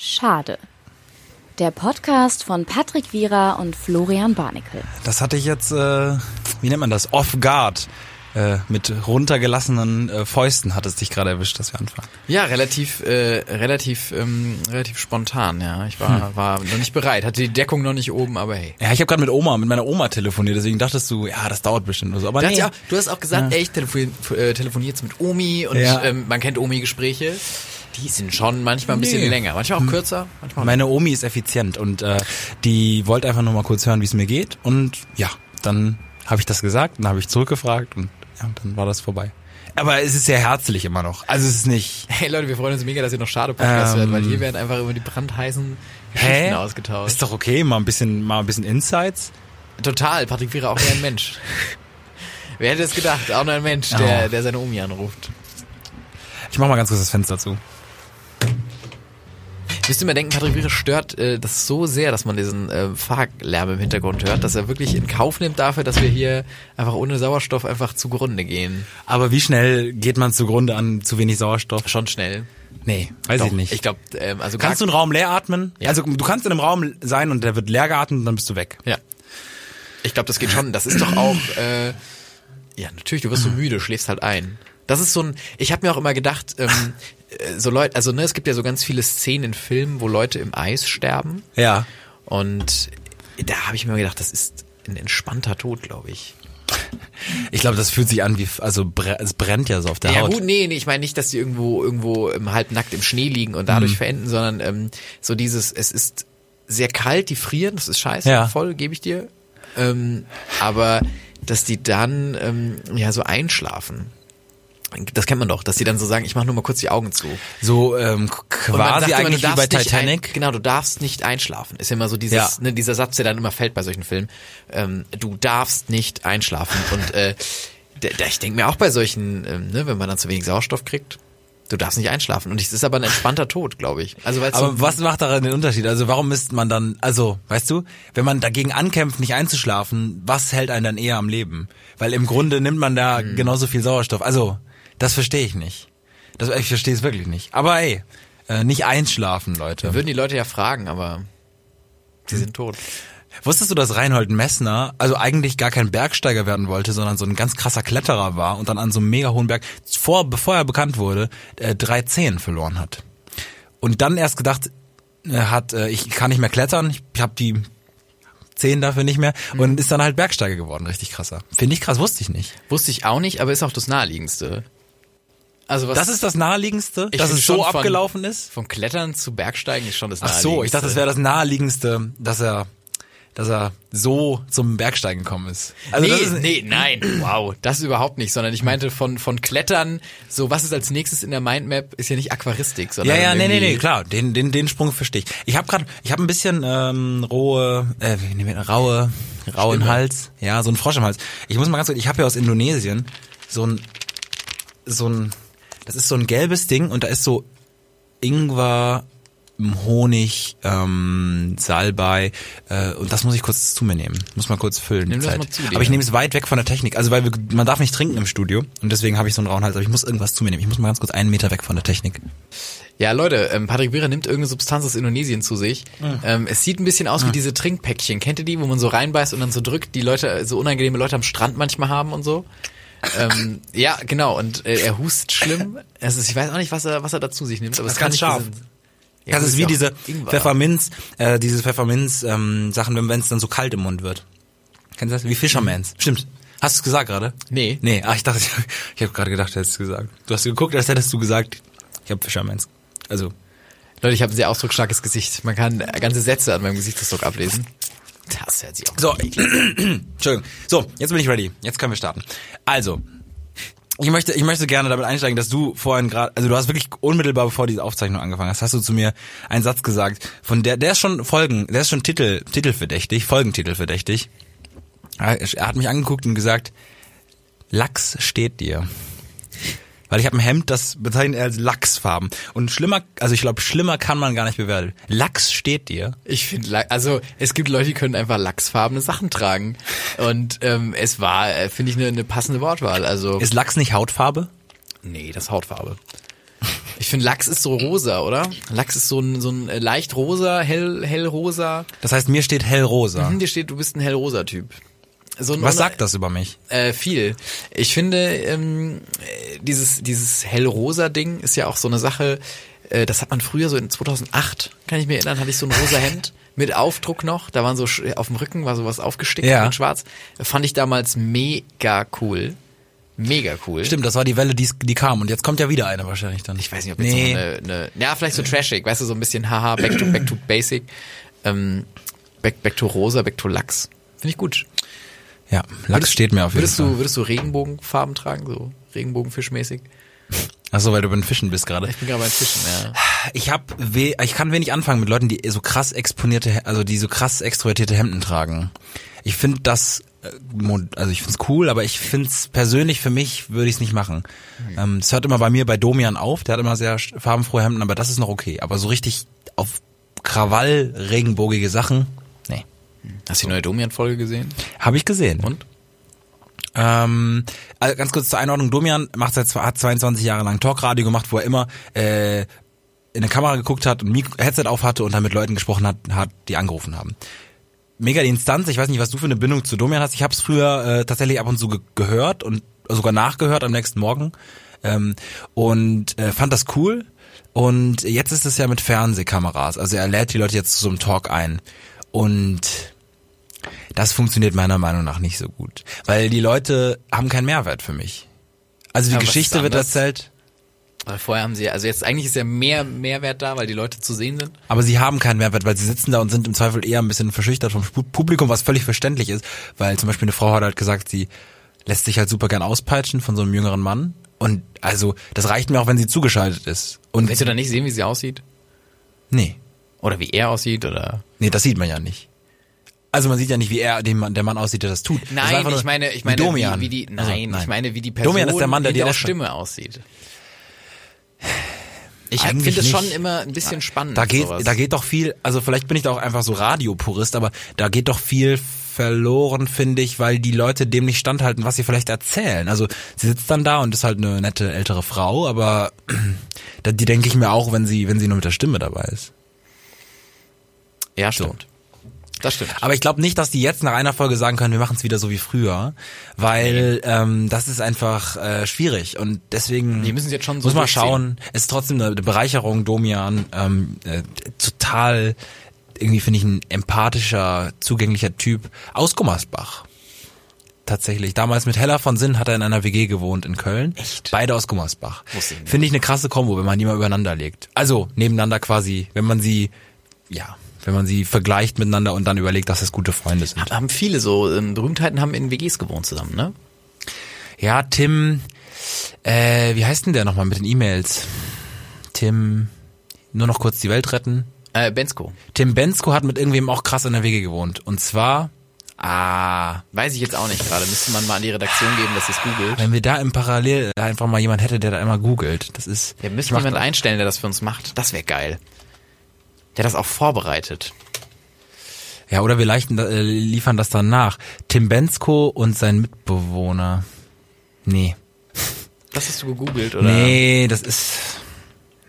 Schade. Der Podcast von Patrick Wierer und Florian Barnikel. Das hatte ich jetzt, äh, wie nennt man das? Off guard. Äh, mit runtergelassenen äh, Fäusten hat es dich gerade erwischt, dass wir anfangen. Ja, relativ, äh, relativ, ähm, relativ spontan, ja. Ich war, hm. war noch nicht bereit, hatte die Deckung noch nicht oben, aber hey. Ja, ich habe gerade mit Oma, mit meiner Oma telefoniert, deswegen dachtest du, ja, das dauert bestimmt oder so. Aber nee. ja, du hast auch gesagt, ja. ey, ich telefonier, äh, telefoniert jetzt mit Omi und ja. ähm, man kennt Omi-Gespräche. Die sind schon manchmal ein bisschen nee. länger, manchmal auch hm. kürzer. Manchmal Meine Omi ist effizient und äh, die wollte einfach nur mal kurz hören, wie es mir geht. Und ja, dann habe ich das gesagt, dann habe ich zurückgefragt und ja, dann war das vorbei. Aber es ist sehr herzlich immer noch. Also es ist nicht. Hey Leute, wir freuen uns mega, dass ihr noch schade Podcast ähm, hört, weil hier werden einfach immer die brandheißen Geschichten hä? ausgetauscht. Ist doch okay, mal ein bisschen, mal ein bisschen Insights. Total, Patrick wäre auch nur ein Mensch. Wer hätte es gedacht? Auch nur ein Mensch, der, oh. der seine Omi anruft. Ich mach mal ganz kurz das Fenster zu. Müsste mir denken, Patrick Wierer stört äh, das so sehr, dass man diesen äh, Fahrlärm im Hintergrund hört, dass er wirklich in Kauf nimmt dafür, dass wir hier einfach ohne Sauerstoff einfach zugrunde gehen. Aber wie schnell geht man zugrunde an zu wenig Sauerstoff? Schon schnell. Nee, weiß Doch, ich nicht. Ich glaube, ähm, also kannst du einen Raum leer atmen? Ja. Also du kannst in einem Raum sein und der wird leer geatmet und dann bist du weg. Ja. Ich glaube, das geht schon. Das ist doch auch äh, ja natürlich. Du wirst so müde, schläfst halt ein. Das ist so ein. Ich habe mir auch immer gedacht, ähm, äh, so Leute, also ne, es gibt ja so ganz viele Szenen in Filmen, wo Leute im Eis sterben. Ja. Und da habe ich mir gedacht, das ist ein entspannter Tod, glaube ich. Ich glaube, das fühlt sich an wie, also es brennt ja so auf der ja, Haut. Ja gut, nee, nee, ich meine nicht, dass die irgendwo irgendwo im halbnackt im Schnee liegen und dadurch mhm. verenden, sondern ähm, so dieses, es ist sehr kalt, die frieren, das ist scheiße, ja. voll, gebe ich dir. Ähm, aber dass die dann ähm, ja so einschlafen. Das kennt man doch, dass die dann so sagen, ich mache nur mal kurz die Augen zu. So ähm, quasi immer, eigentlich wie bei Titanic. Ein, genau, du darfst nicht einschlafen. Ist ja immer so dieses, ja. ne, dieser Satz, der dann immer fällt bei solchen Filmen. Ähm, du darfst nicht einschlafen. Und äh, ich denke mir auch bei solchen, ähm, ne, wenn man dann zu wenig Sauerstoff kriegt, du darfst nicht einschlafen. Und es ist aber ein entspannter Tod, glaube ich. Also aber so was macht daran den Unterschied? Also warum ist man dann, also weißt du, wenn man dagegen ankämpft, nicht einzuschlafen, was hält einen dann eher am Leben? Weil im Grunde nimmt man da hm. genauso viel Sauerstoff. Also das verstehe ich nicht. Das, ich verstehe es wirklich nicht. Aber ey, äh, nicht einschlafen, Leute. würden die Leute ja fragen, aber sie sind tot. Wusstest du, dass Reinhold Messner also eigentlich gar kein Bergsteiger werden wollte, sondern so ein ganz krasser Kletterer war und dann an so einem mega hohen Berg, vor, bevor er bekannt wurde, äh, drei Zehen verloren hat. Und dann erst gedacht äh, hat, äh, ich kann nicht mehr klettern, ich habe die Zehen dafür nicht mehr und mhm. ist dann halt Bergsteiger geworden, richtig krasser. Finde ich krass, wusste ich nicht. Wusste ich auch nicht, aber ist auch das naheliegendste. Also was, das ist das naheliegendste, dass es so abgelaufen von, ist? Von Klettern zu Bergsteigen ist schon das naheliegendste. Ach so, ich dachte, das wäre das naheliegendste, dass er dass er so zum Bergsteigen gekommen ist. Also nee, ist, nee, nein, wow, das überhaupt nicht, sondern ich meinte von von Klettern, so was ist als nächstes in der Mindmap, ist ja nicht Aquaristik, sondern Ja, ja, nee, nee, nee, klar, den den den Sprung verstehe ich. Ich habe gerade ich habe ein bisschen ähm, rohe äh, raue rauen Stimme. Hals, ja, so ein Frosch im Hals. Ich muss mal ganz kurz, ich habe ja aus Indonesien so ein so ein das ist so ein gelbes Ding und da ist so Ingwer Honig, ähm, Salbei äh, und das muss ich kurz zu mir nehmen. Muss mal kurz füllen. Nimm das mal zu dir. Aber ich nehme es weit weg von der Technik. Also weil wir, man darf nicht trinken im Studio und deswegen habe ich so einen rauen Hals. Aber ich muss irgendwas zu mir nehmen. Ich muss mal ganz kurz einen Meter weg von der Technik. Ja, Leute, ähm, Patrick Wierer nimmt irgendeine Substanz aus Indonesien zu sich. Mhm. Ähm, es sieht ein bisschen aus mhm. wie diese Trinkpäckchen. Kennt ihr die, wo man so reinbeißt und dann so drückt, die Leute, so unangenehme Leute am Strand manchmal haben und so? Ähm, ja, genau. Und äh, er hustet schlimm. Also ich weiß auch nicht, was er, was er dazu sich nimmt. Aber das es kann ganz scharf. Diesen, ja, das ist wie diese Ingwer. Pfefferminz, äh, diese Pfefferminz-Sachen, ähm, wenn es dann so kalt im Mund wird. Kennst du das? Wie Fishermans. Mhm. Stimmt. Hast du es gesagt gerade? Nee. Nee, ach, ich dachte, ich, ich habe gerade gedacht, du hättest es gesagt. Du hast geguckt, als hättest du gesagt, ich habe Fishermans. Also. Leute, ich habe ein sehr ausdrucksstarkes Gesicht. Man kann ganze Sätze an meinem Gesichtsausdruck ablesen. Das hört sich auch So, Entschuldigung. So, jetzt bin ich ready. Jetzt können wir starten. Also, ich möchte, ich möchte gerne damit einsteigen, dass du vorhin gerade, also du hast wirklich unmittelbar bevor diese Aufzeichnung angefangen hast, hast du zu mir einen Satz gesagt, von der, der ist schon Folgen, der ist schon Titel, Titelverdächtig, Folgentitelverdächtig. Er hat mich angeguckt und gesagt, Lachs steht dir. Weil ich habe ein Hemd, das bezeichnet er als Lachsfarben. Und schlimmer, also ich glaube, schlimmer kann man gar nicht bewerten. Lachs steht dir. Ich finde, also es gibt Leute, die können einfach lachsfarbene Sachen tragen. Und ähm, es war, äh, finde ich, eine ne passende Wortwahl. Also Ist Lachs nicht Hautfarbe? Nee, das ist Hautfarbe. Ich finde Lachs ist so rosa, oder? Lachs ist so ein, so ein äh, leicht rosa, hell, hellrosa. Das heißt, mir steht hellrosa. Mhm, dir steht, du bist ein hellrosa Typ. So ein Was sagt das über mich? Äh, viel. Ich finde, ähm, dieses, dieses hellrosa Ding ist ja auch so eine Sache, äh, das hat man früher so in 2008, kann ich mir erinnern, hatte ich so ein rosa Hemd mit Aufdruck noch, da waren so auf dem Rücken war sowas aufgestickt ja. mit schwarz. Fand ich damals mega cool. Mega cool. Stimmt, das war die Welle, die, die kam und jetzt kommt ja wieder eine wahrscheinlich dann. Ich weiß nicht, ob jetzt nee. noch eine, eine, ja, vielleicht so trashig, weißt du, so ein bisschen haha, back to, back to basic, ähm, back, back to rosa, back to Lachs. Finde ich gut. Ja, Lachs würdest, steht mir auf jeden würdest Fall. Du, würdest du Regenbogenfarben tragen, so Regenbogenfischmäßig? Achso, weil du beim Fischen bist gerade. Ich bin gerade beim Fischen, ja. Ich hab weh, ich kann wenig anfangen mit Leuten, die so krass exponierte, also die so krass extrovertierte Hemden tragen. Ich finde das äh, also ich find's cool, aber ich find's persönlich für mich würde ich's nicht machen. Mhm. Ähm, es hört immer bei mir bei Domian auf, der hat immer sehr farbenfrohe Hemden, aber das ist noch okay. Aber so richtig auf Krawall regenbogige Sachen. Hast du die neue Domian-Folge gesehen? Habe ich gesehen. Und? Ähm, also ganz kurz zur Einordnung, Domian macht seit hat 22 Jahre lang Talkradio gemacht, wo er immer äh, in eine Kamera geguckt hat und Mikro Headset auf hatte und dann mit Leuten gesprochen hat, hat die angerufen haben. Mega die Instanz, ich weiß nicht, was du für eine Bindung zu Domian hast. Ich habe es früher äh, tatsächlich ab und zu ge gehört und sogar nachgehört am nächsten Morgen ähm, und äh, fand das cool. Und jetzt ist es ja mit Fernsehkameras. Also er lädt die Leute jetzt zu so einem Talk ein. Und das funktioniert meiner Meinung nach nicht so gut. Weil die Leute haben keinen Mehrwert für mich. Also die ja, Geschichte wird erzählt. Weil vorher haben sie, also jetzt eigentlich ist ja mehr Mehrwert da, weil die Leute zu sehen sind. Aber sie haben keinen Mehrwert, weil sie sitzen da und sind im Zweifel eher ein bisschen verschüchtert vom Publikum, was völlig verständlich ist. Weil zum Beispiel eine Frau hat halt gesagt, sie lässt sich halt super gern auspeitschen von so einem jüngeren Mann. Und also, das reicht mir auch, wenn sie zugeschaltet ist. Und Willst du dann nicht sehen, wie sie aussieht? Nee. Oder wie er aussieht, oder? Nee, das sieht man ja nicht. Also man sieht ja nicht, wie er, dem, der Mann aussieht, der das tut. Nein, das ich meine, ich meine, wie, Domian. wie, wie die, nein, also, nein, ich meine, wie die Person Domian ist der Mann, der die der Stimme aussieht. Ich finde es schon immer ein bisschen spannend. Da geht, sowas. da geht doch viel, also vielleicht bin ich da auch einfach so Radiopurist, aber da geht doch viel verloren, finde ich, weil die Leute dem nicht standhalten, was sie vielleicht erzählen. Also sie sitzt dann da und ist halt eine nette ältere Frau, aber die denke ich mir auch, wenn sie, wenn sie nur mit der Stimme dabei ist. Ja, stimmt. So. Das stimmt. Aber ich glaube nicht, dass die jetzt nach einer Folge sagen können, wir machen es wieder so wie früher, weil ähm, das ist einfach äh, schwierig und deswegen die müssen jetzt schon so muss man schauen. Es ist trotzdem eine Bereicherung, Domian, ähm, äh, total irgendwie finde ich ein empathischer, zugänglicher Typ aus Gummersbach. Tatsächlich. Damals mit Hella von Sinn hat er in einer WG gewohnt in Köln. Echt? Beide aus Gummersbach. Finde ich eine krasse Kombo, wenn man die mal übereinander legt. Also nebeneinander quasi, wenn man sie, ja, wenn man sie vergleicht miteinander und dann überlegt, dass es gute Freunde sind. Haben viele so ähm, Berühmtheiten haben in WGs gewohnt zusammen, ne? Ja, Tim, äh, wie heißt denn der nochmal mit den E-Mails? Tim, nur noch kurz die Welt retten. Äh, Bensko. Tim Bensko hat mit irgendwem auch krass in der WG gewohnt. Und zwar, ah. Weiß ich jetzt auch nicht gerade. Müsste man mal an die Redaktion geben, dass es googelt. Wenn wir da im Parallel einfach mal jemand hätte, der da immer googelt. Das ist. Wir müssen jemand einstellen, der das für uns macht. Das wäre geil der das auch vorbereitet. Ja, oder wir leichten, äh, liefern das dann nach. Tim Bensko und sein Mitbewohner. Nee. Das hast du gegoogelt, oder? Nee, das ist.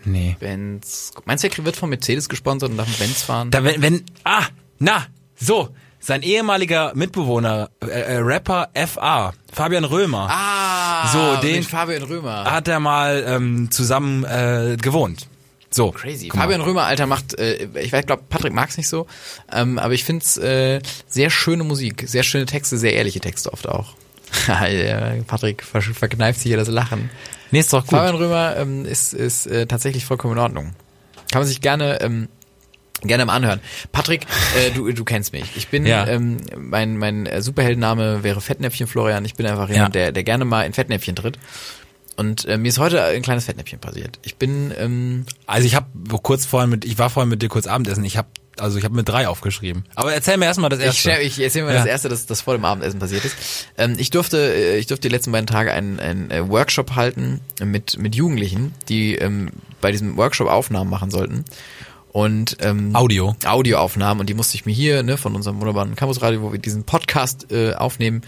Nee. Benz. Meinst du, er wird von Mercedes gesponsert und darf mit Benz fahren? Da, wenn, wenn. Ah, na, so. Sein ehemaliger Mitbewohner, äh, äh, Rapper FA, Fabian Römer. Ah, so, den Fabian Römer. Hat er mal ähm, zusammen äh, gewohnt. So. Crazy. Fabian Römer, Alter, macht, äh, ich glaube, Patrick mag's nicht so, ähm, aber ich find's äh, sehr schöne Musik, sehr schöne Texte, sehr ehrliche Texte oft auch. Patrick ver verkneift sich hier das Lachen. Nee, ist doch gut. Fabian Römer ähm, ist, ist äh, tatsächlich vollkommen in Ordnung. Kann man sich gerne ähm, gerne mal anhören. Patrick, äh, du, du kennst mich. Ich bin, ja. ähm, mein, mein Superheldenname wäre Fettnäpfchen Florian. Ich bin einfach jemand, ja. der, der gerne mal in Fettnäpfchen tritt. Und äh, mir ist heute ein kleines Fettnäpfchen passiert. Ich bin ähm, also ich habe kurz vorhin mit ich war vorhin mit dir kurz Abendessen. Ich habe also ich habe mit drei aufgeschrieben. Aber erzähl mir erstmal das erste. Ich, ich erzähl mir ja. das erste, das, das vor dem Abendessen passiert ist. Ähm, ich durfte äh, ich durfte die letzten beiden Tage einen, einen äh, Workshop halten mit mit Jugendlichen, die ähm, bei diesem Workshop Aufnahmen machen sollten. Und ähm, Audio. Audioaufnahmen und die musste ich mir hier ne von unserem wunderbaren Campusradio, wo wir diesen Podcast äh, aufnehmen,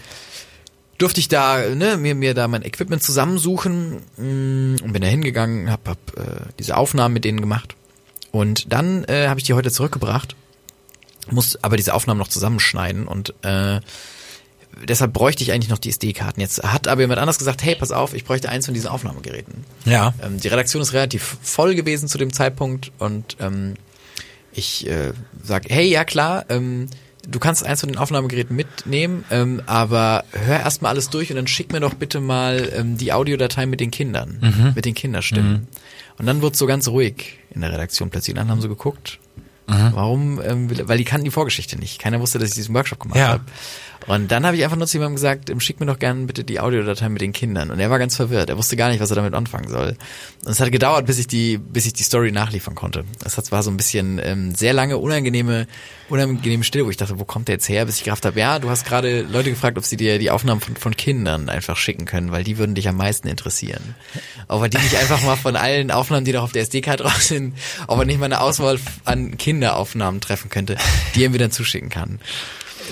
durfte ich da ne, mir mir da mein Equipment zusammensuchen mm, und bin da hingegangen, hab, hab äh, diese Aufnahmen mit denen gemacht und dann äh, habe ich die heute zurückgebracht, muss aber diese Aufnahmen noch zusammenschneiden und äh, deshalb bräuchte ich eigentlich noch die SD-Karten. Jetzt hat aber jemand anders gesagt, hey, pass auf, ich bräuchte eins von diesen Aufnahmegeräten. Ja. Ähm, die Redaktion ist relativ voll gewesen zu dem Zeitpunkt und ähm, ich äh, sag, hey, ja klar, ähm, du kannst eins von den Aufnahmegeräten mitnehmen, ähm, aber hör erstmal alles durch und dann schick mir doch bitte mal ähm, die Audiodatei mit den Kindern, Mhm. mit den Kinderstimmen. Und dann wurde so ganz ruhig in der Redaktion plötzlich. Und dann haben sie geguckt, Mhm. warum, ähm, weil die kannten die Vorgeschichte nicht. Keiner wusste, dass ich diesen Workshop gemacht Ja. habe. Und dann habe ich einfach nur zu jemandem gesagt, ähm, schick mir doch gerne bitte die Audiodatei mit den Kindern. Und er war ganz verwirrt. Er wusste gar nicht, was er damit anfangen soll. Und es hat gedauert, bis ich die, bis ich die Story nachliefern konnte. Das hat, war so ein bisschen ähm, sehr lange unangenehme, unangenehme Stille, wo ich dachte, wo kommt der jetzt her, bis ich gerafft habe, ja, du hast gerade Leute gefragt, ob sie dir die Aufnahmen von, von Kindern einfach schicken können, weil die würden dich am meisten interessieren. Aber die nicht einfach mal von allen Aufnahmen, die noch auf der SD-Karte drauf sind, ob er nicht mal eine Auswahl an Kinderaufnahmen treffen könnte, die er mir dann zuschicken kann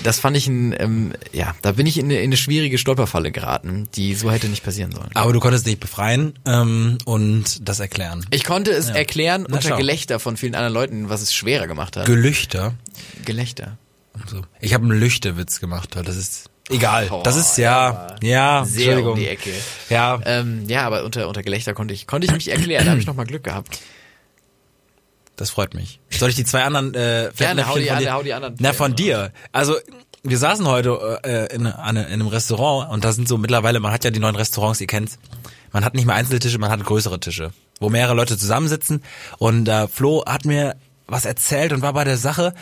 das fand ich ein, ähm, ja, da bin ich in eine, in eine schwierige Stolperfalle geraten, die so hätte nicht passieren sollen. Aber du konntest dich befreien ähm, und das erklären. Ich konnte es erklären Na, unter schau. Gelächter von vielen anderen Leuten, was es schwerer gemacht hat. Gelüchter. Gelächter. So. Ich habe einen Lüchtewitz gemacht, weil das ist egal. Oh, das ist ja, ja, Sehr um die Ecke. Ja, Ähm, ja, aber unter, unter Gelächter konnte ich, konnte ich mich erklären, da habe ich nochmal Glück gehabt. Das freut mich. Soll ich die zwei anderen äh, Gerne, hau die, von dir- hau die anderen. Na, von dir. Also, wir saßen heute äh, in, an, in einem Restaurant und da sind so mittlerweile, man hat ja die neuen Restaurants, ihr kennt's. Man hat nicht mehr Einzeltische, man hat größere Tische, wo mehrere Leute zusammensitzen. Und äh, Flo hat mir was erzählt und war bei der Sache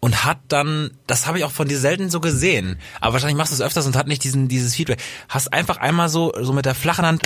und hat dann, das habe ich auch von dir selten so gesehen, aber wahrscheinlich machst du es öfters und hat nicht diesen dieses Feedback. Hast einfach einmal so so mit der flachen Hand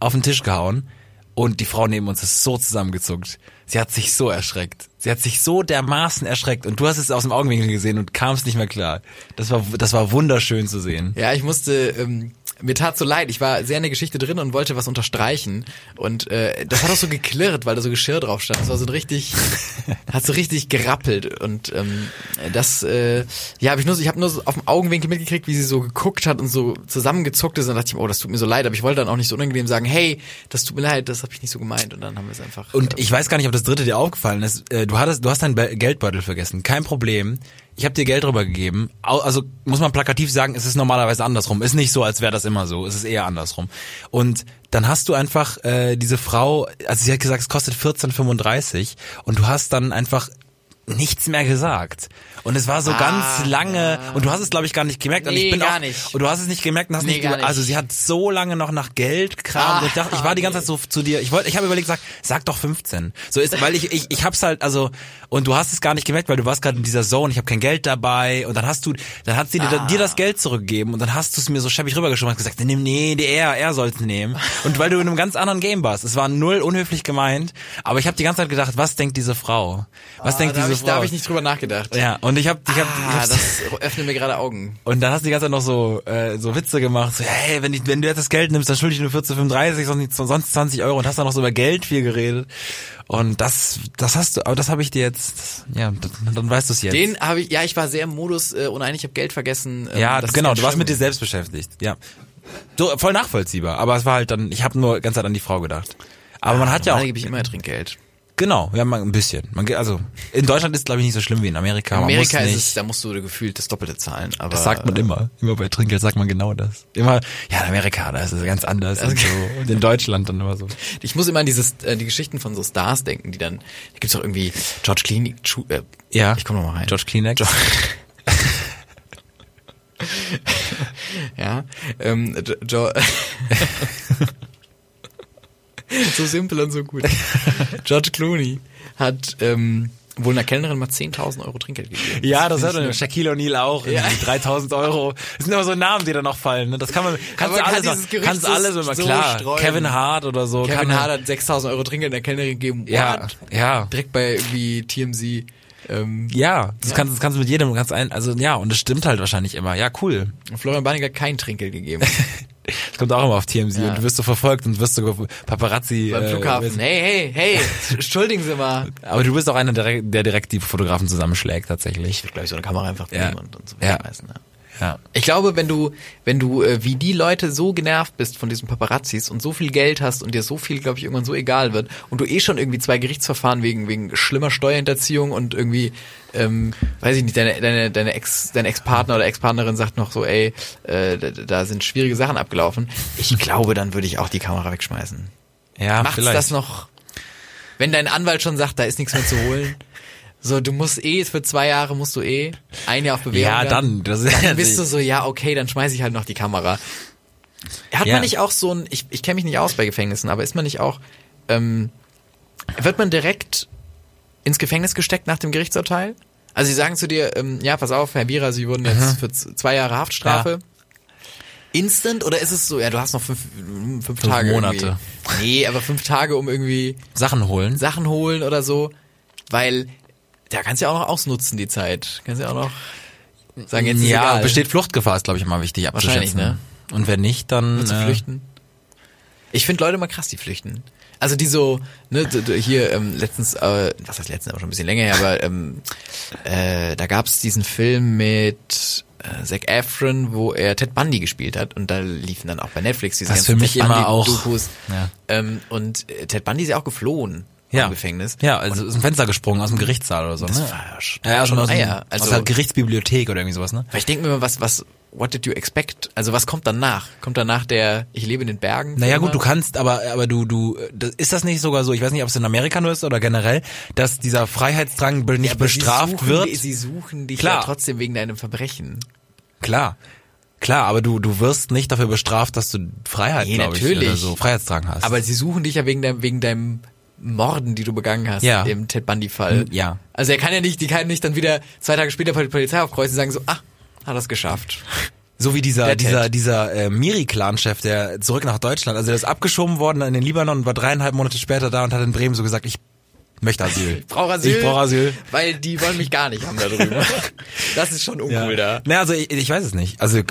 auf den Tisch gehauen und die Frau neben uns ist so zusammengezuckt. Sie hat sich so erschreckt. Sie hat sich so dermaßen erschreckt und du hast es aus dem Augenwinkel gesehen und kamst nicht mehr klar. Das war das war wunderschön zu sehen. Ja, ich musste, ähm, mir tat so leid, ich war sehr in der Geschichte drin und wollte was unterstreichen und äh, das hat auch so geklirrt, weil da so Geschirr drauf stand. Das war so ein richtig, hat so richtig gerappelt und ähm, das, äh, ja, habe ich nur, so- ich habe nur so auf dem Augenwinkel mitgekriegt, wie sie so geguckt hat und so zusammengezuckt ist und dachte ich, oh, das tut mir so leid, aber ich wollte dann auch nicht so unangenehm sagen, hey, das tut mir leid, das habe ich nicht so gemeint und dann haben wir es einfach. Und äh, ich weiß gar nicht, ob das dritte dir aufgefallen ist. Äh, Du hattest, du hast deinen Be- Geldbeutel vergessen. Kein Problem. Ich habe dir Geld rübergegeben. Also muss man plakativ sagen, es ist normalerweise andersrum. Ist nicht so, als wäre das immer so. Es ist eher andersrum. Und dann hast du einfach äh, diese Frau, also sie hat gesagt, es kostet 14,35 und du hast dann einfach nichts mehr gesagt. Und es war so Ah, ganz lange und du hast es glaube ich gar nicht gemerkt und Nee, ich bin gar auch nicht. und du hast es nicht gemerkt und hast Nee, nicht, über- also nicht. sie hat so lange noch nach Geld kramt Ah, und ich dachte, ich war die ganze Zeit so zu dir, ich wollte ich habe überlegt sag, sag doch 15. So ist weil ich ich ich hab's halt also und du hast es gar nicht gemerkt, weil du warst gerade in dieser Zone, ich habe kein Geld dabei und dann hast du dann hat sie dir, Ah. dir das Geld zurückgegeben und dann hast du es mir so schäbig rübergeschoben und hast gesagt, nee, nee, er er soll's nehmen und weil du in einem ganz anderen Game warst. Es war null unhöflich gemeint, aber ich habe die ganze Zeit gedacht, was denkt diese Frau? Was ah, denkt diese ich? Da habe ich nicht drüber nachgedacht. ja, und ich habe ich habe Ah, das öffnet mir gerade Augen. und dann hast du die ganze Zeit noch so, äh, so Witze gemacht, so, hey, wenn, ich, wenn du jetzt das Geld nimmst, dann schulde ich nur 14,35, sonst, nicht- sonst 20 Euro und hast dann noch so über Geld viel geredet. Und das, das hast du, aber das habe ich dir jetzt, ja, dann, dann weißt du es jetzt. Den habe ich, ja, ich war sehr im Modus, äh, oh nein, ich habe Geld vergessen. ähm, ja, das genau, ganz du warst mit dir selbst beschäftigt, ja. So, voll nachvollziehbar, aber es war halt dann, ich habe nur Zeit an die Frau gedacht. Aber man hat ja auch, gebe ich immer Trinkgeld. Genau, ja, mal ein bisschen. Man, also, in Deutschland ist glaube ich nicht so schlimm wie in Amerika. In man Amerika ist es, da musst du gefühlt das Doppelte zahlen. Aber Das sagt man immer. Immer bei Trinkgeld sagt man genau das. Immer, ja, in Amerika, da ist es ganz anders und so. Und in Deutschland dann immer so. Ich muss immer an dieses, äh, die Geschichten von so Stars denken, die dann, da gibt's doch irgendwie George Clooney, äh, Ja. ich komme noch mal rein. George Kleenex. Ja, ähm, jo so simpel und so gut. George Clooney hat ähm, wohl einer Kellnerin mal 10.000 Euro Trinkgeld gegeben. Ja, das man. ich Shaquille O'Neal auch. Ja. irgendwie 3000 Euro. Das sind immer so Namen, die da noch fallen. Ne? Das kann man, kannst du alles, kann dieses Gerücht kannst alles immer so klar. streuen. Kevin Hart oder so. Kevin Hart hat 6.000 Euro Trinkgeld einer Kellnerin gegeben. Ja, What? ja. Direkt bei irgendwie TMZ. Ähm, Ja, das kannst, das kannst du mit jedem ganz ein, also ja, und das stimmt halt wahrscheinlich immer. Ja, cool. Florian Banniger hat kein Trinkgeld gegeben. Das kommt auch immer auf TMZ Ja. und du wirst so verfolgt und wirst so Paparazzi. Beim äh, Flughafen. wirst- Hey, hey, hey, entschuldigen Sie mal. Aber du bist auch einer, der, der direkt die Fotografen zusammenschlägt, tatsächlich. Ich würde, glaube ich, so eine Kamera einfach Ja. nehmen und, und so Ja. wegschmeißen. Ja. Ja. Ich glaube, wenn du, wenn du äh, wie die Leute so genervt bist von diesen Paparazzis und so viel Geld hast und dir so viel, glaube ich, irgendwann so egal wird und du eh schon irgendwie zwei Gerichtsverfahren wegen wegen schlimmer Steuerhinterziehung und irgendwie, ähm, weiß ich nicht, deine deine deine Ex dein Ex-Partner oder Ex-Partnerin sagt noch so, ey, äh, da, da sind schwierige Sachen abgelaufen. Ich glaube, dann würde ich auch die Kamera wegschmeißen. Ja, Macht's vielleicht. das noch, wenn dein Anwalt schon sagt, da ist nichts mehr zu holen? So, du musst eh, für zwei Jahre musst du eh ein Jahr auf Bewährung. Ja, dann. Das Dann bist du so, ja, okay, dann schmeiß ich halt noch die Kamera. Hat Ja. man nicht auch so ein, ich, ich kenne mich nicht aus bei Gefängnissen, aber ist man nicht auch, ähm, wird man direkt ins Gefängnis gesteckt nach dem Gerichtsurteil? Also sie sagen zu dir, ähm, ja, pass auf, Herr Wierer, Sie wurden jetzt für z- zwei Jahre Haftstrafe. Instant oder ist es so, ja, du hast noch fünf, fünf, Tage Monate. Irgendwie. Nee, aber fünf Tage, um irgendwie Sachen holen. Sachen holen oder so, weil da kannst du ja auch noch ausnutzen die Zeit. Kannst ja auch noch sagen, jetzt ist ja, egal. besteht Fluchtgefahr, ist glaube ich immer wichtig Wahrscheinlich, abzuschätzen. Und wenn nicht, dann Nur zu äh, flüchten. Ich finde Leute mal krass, die flüchten. Also die so, ne, hier ähm, letztens, äh, was heißt letztens, aber schon ein bisschen länger her, aber ähm, äh, da gab's diesen Film mit äh, Zac Efron, wo er Ted Bundy gespielt hat und da liefen dann auch bei Netflix diese Was ganzen für mich Ted immer Bundy auch- Dokus. Ja. Ähm, und äh, Ted Bundy ist ja auch geflohen ja. im Gefängnis. Ja, also ist ein Fenster gesprungen aus dem Gerichtssaal oder so. Das ne? war ja schon- ja, schon aus, Eier. Also- aus der Gerichtsbibliothek oder irgendwie sowas, ne? Weil ich denke mir immer, was, was, what did you expect? Also was kommt danach? Kommt danach der, ich lebe in den Bergen? Naja gut, du kannst, aber aber du du das, ist das nicht sogar so? Ich weiß nicht, ob es in Amerika nur ist oder generell, dass dieser Freiheitsdrang nicht Ja, aber sie bestraft suchen, wird. Sie suchen dich Klar. ja trotzdem wegen deinem Verbrechen. Klar, klar, aber du du wirst nicht dafür bestraft, dass du Freiheit, Nee, glaub ich, natürlich. oder so Freiheitsdrang hast. Aber sie suchen dich ja wegen deinem, wegen deinem Morden, die du begangen hast Ja. im Ted Bundy-Fall. Ja. Also er kann ja nicht, die kann nicht dann wieder zwei Tage später bei der Polizei aufkreuzen und sagen so, ah, hat er's geschafft. So wie dieser, Der dieser, Ted. dieser äh, Miri-Clan-Chef, der zurück nach Deutschland, also der ist abgeschoben worden in den Libanon und war dreieinhalb Monate später da und hat in Bremen so gesagt, ich möchte Asyl. Ich brauche Asyl. Ich brauche Asyl. Weil die wollen mich gar nicht haben da drüben. das ist schon uncool da. Na, also ich, ich weiß es nicht. Also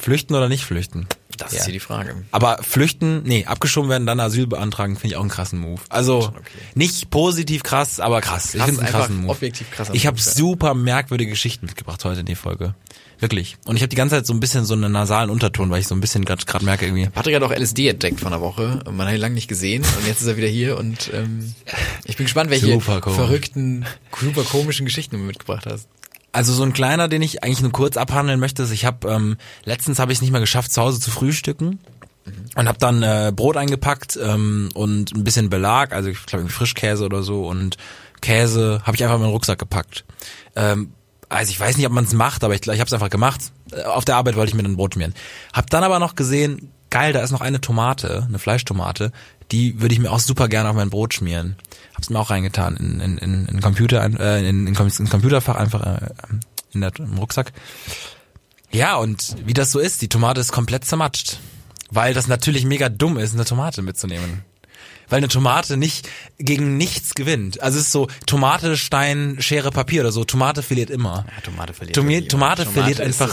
flüchten oder nicht flüchten. Das Ja. ist hier die Frage. Aber flüchten, nee, abgeschoben werden, dann Asyl beantragen, finde ich auch einen krassen Move. Also okay. nicht positiv krass, aber krass. ich Krass, finde einen krassen Move. objektiv krasser Ich habe ja. super merkwürdige Geschichten mitgebracht heute in die Folge. Wirklich. Und ich habe die ganze Zeit so ein bisschen so einen nasalen Unterton, weil ich so ein bisschen gerade merke irgendwie. Patrick hat auch LSD entdeckt vor einer Woche. Man hat ihn lange nicht gesehen und jetzt ist er wieder hier und ähm, ich bin gespannt, welche verrückten, super komischen Geschichten du mitgebracht hast. Also so ein kleiner, den ich eigentlich nur kurz abhandeln möchte, ist, ich habe ähm, letztens habe ich es nicht mehr geschafft, zu Hause zu frühstücken und habe dann äh, Brot eingepackt ähm, und ein bisschen Belag, also ich glaube Frischkäse oder so und Käse habe ich einfach in meinen Rucksack gepackt. Ähm, also ich weiß nicht, ob man es macht, aber ich, ich habe es einfach gemacht. Äh, Auf der Arbeit wollte ich mir dann Brot schmieren. Hab dann aber noch gesehen, geil, da ist noch eine Tomate, eine Fleischtomate, die würde ich mir auch super gerne auf mein Brot schmieren. Hab's mir auch reingetan in in in, in Computer ein- äh, in, in, in Computerfach einfach äh, in der, im Rucksack. Ja, und wie das so ist, die Tomate ist komplett zermatscht. Weil das natürlich mega dumm ist, eine Tomate mitzunehmen. Weil eine Tomate nicht gegen nichts gewinnt. Also es ist so Tomate, Stein, Schere, Papier oder so. Tomate verliert immer. Ja, Tomate verliert. Tomi- irgendwie. Tomate verliert einfach-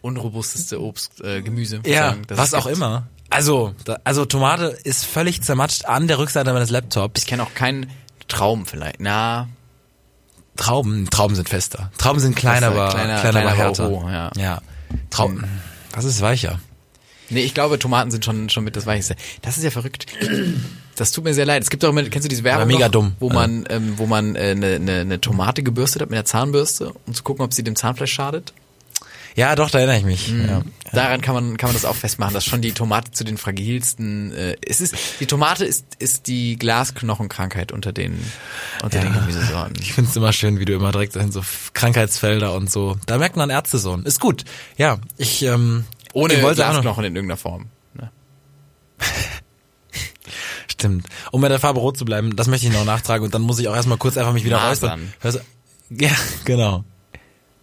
unrobusteste Obst, äh, Gemüse. Ja, was auch immer. Also, da, also Tomate ist völlig zermatscht an der Rückseite meines Laptops. Ich kenne auch keinen Traum vielleicht. Na, Trauben, Trauben sind fester. Trauben sind kleiner, aber kleiner- kleiner, kleiner, aber härter. hoch, ja. ja. Trauben. Das ist weicher. nee, ich glaube, Tomaten sind schon schon mit das Weichste. Das ist ja verrückt. Das tut mir sehr leid. Es gibt auch immer, kennst du diese Werbung mega noch, dumm. wo man ähm, wo man eine äh, ne, ne, ne Tomate gebürstet hat mit einer Zahnbürste, um zu gucken, ob sie dem Zahnfleisch schadet? Ja, doch, da erinnere ich mich. Mhm. Ja. Daran kann man kann man das auch festmachen, dass schon die Tomate zu den fragilsten. Äh, es ist die Tomate ist ist die Glasknochenkrankheit unter den unter den Gemüsesorten. Ich find's immer schön, wie du immer direkt in so Krankheitsfelder und so. Da merkt man Ärztesohn. Ist gut. Ja, ich ähm, Ohne ich Glasknochen in irgendeiner Form. Ne? Stimmt. Um bei der Farbe rot zu bleiben, das möchte ich noch nachtragen und dann muss ich auch erstmal kurz einfach mich wieder Masern. räuspern. Ja, genau.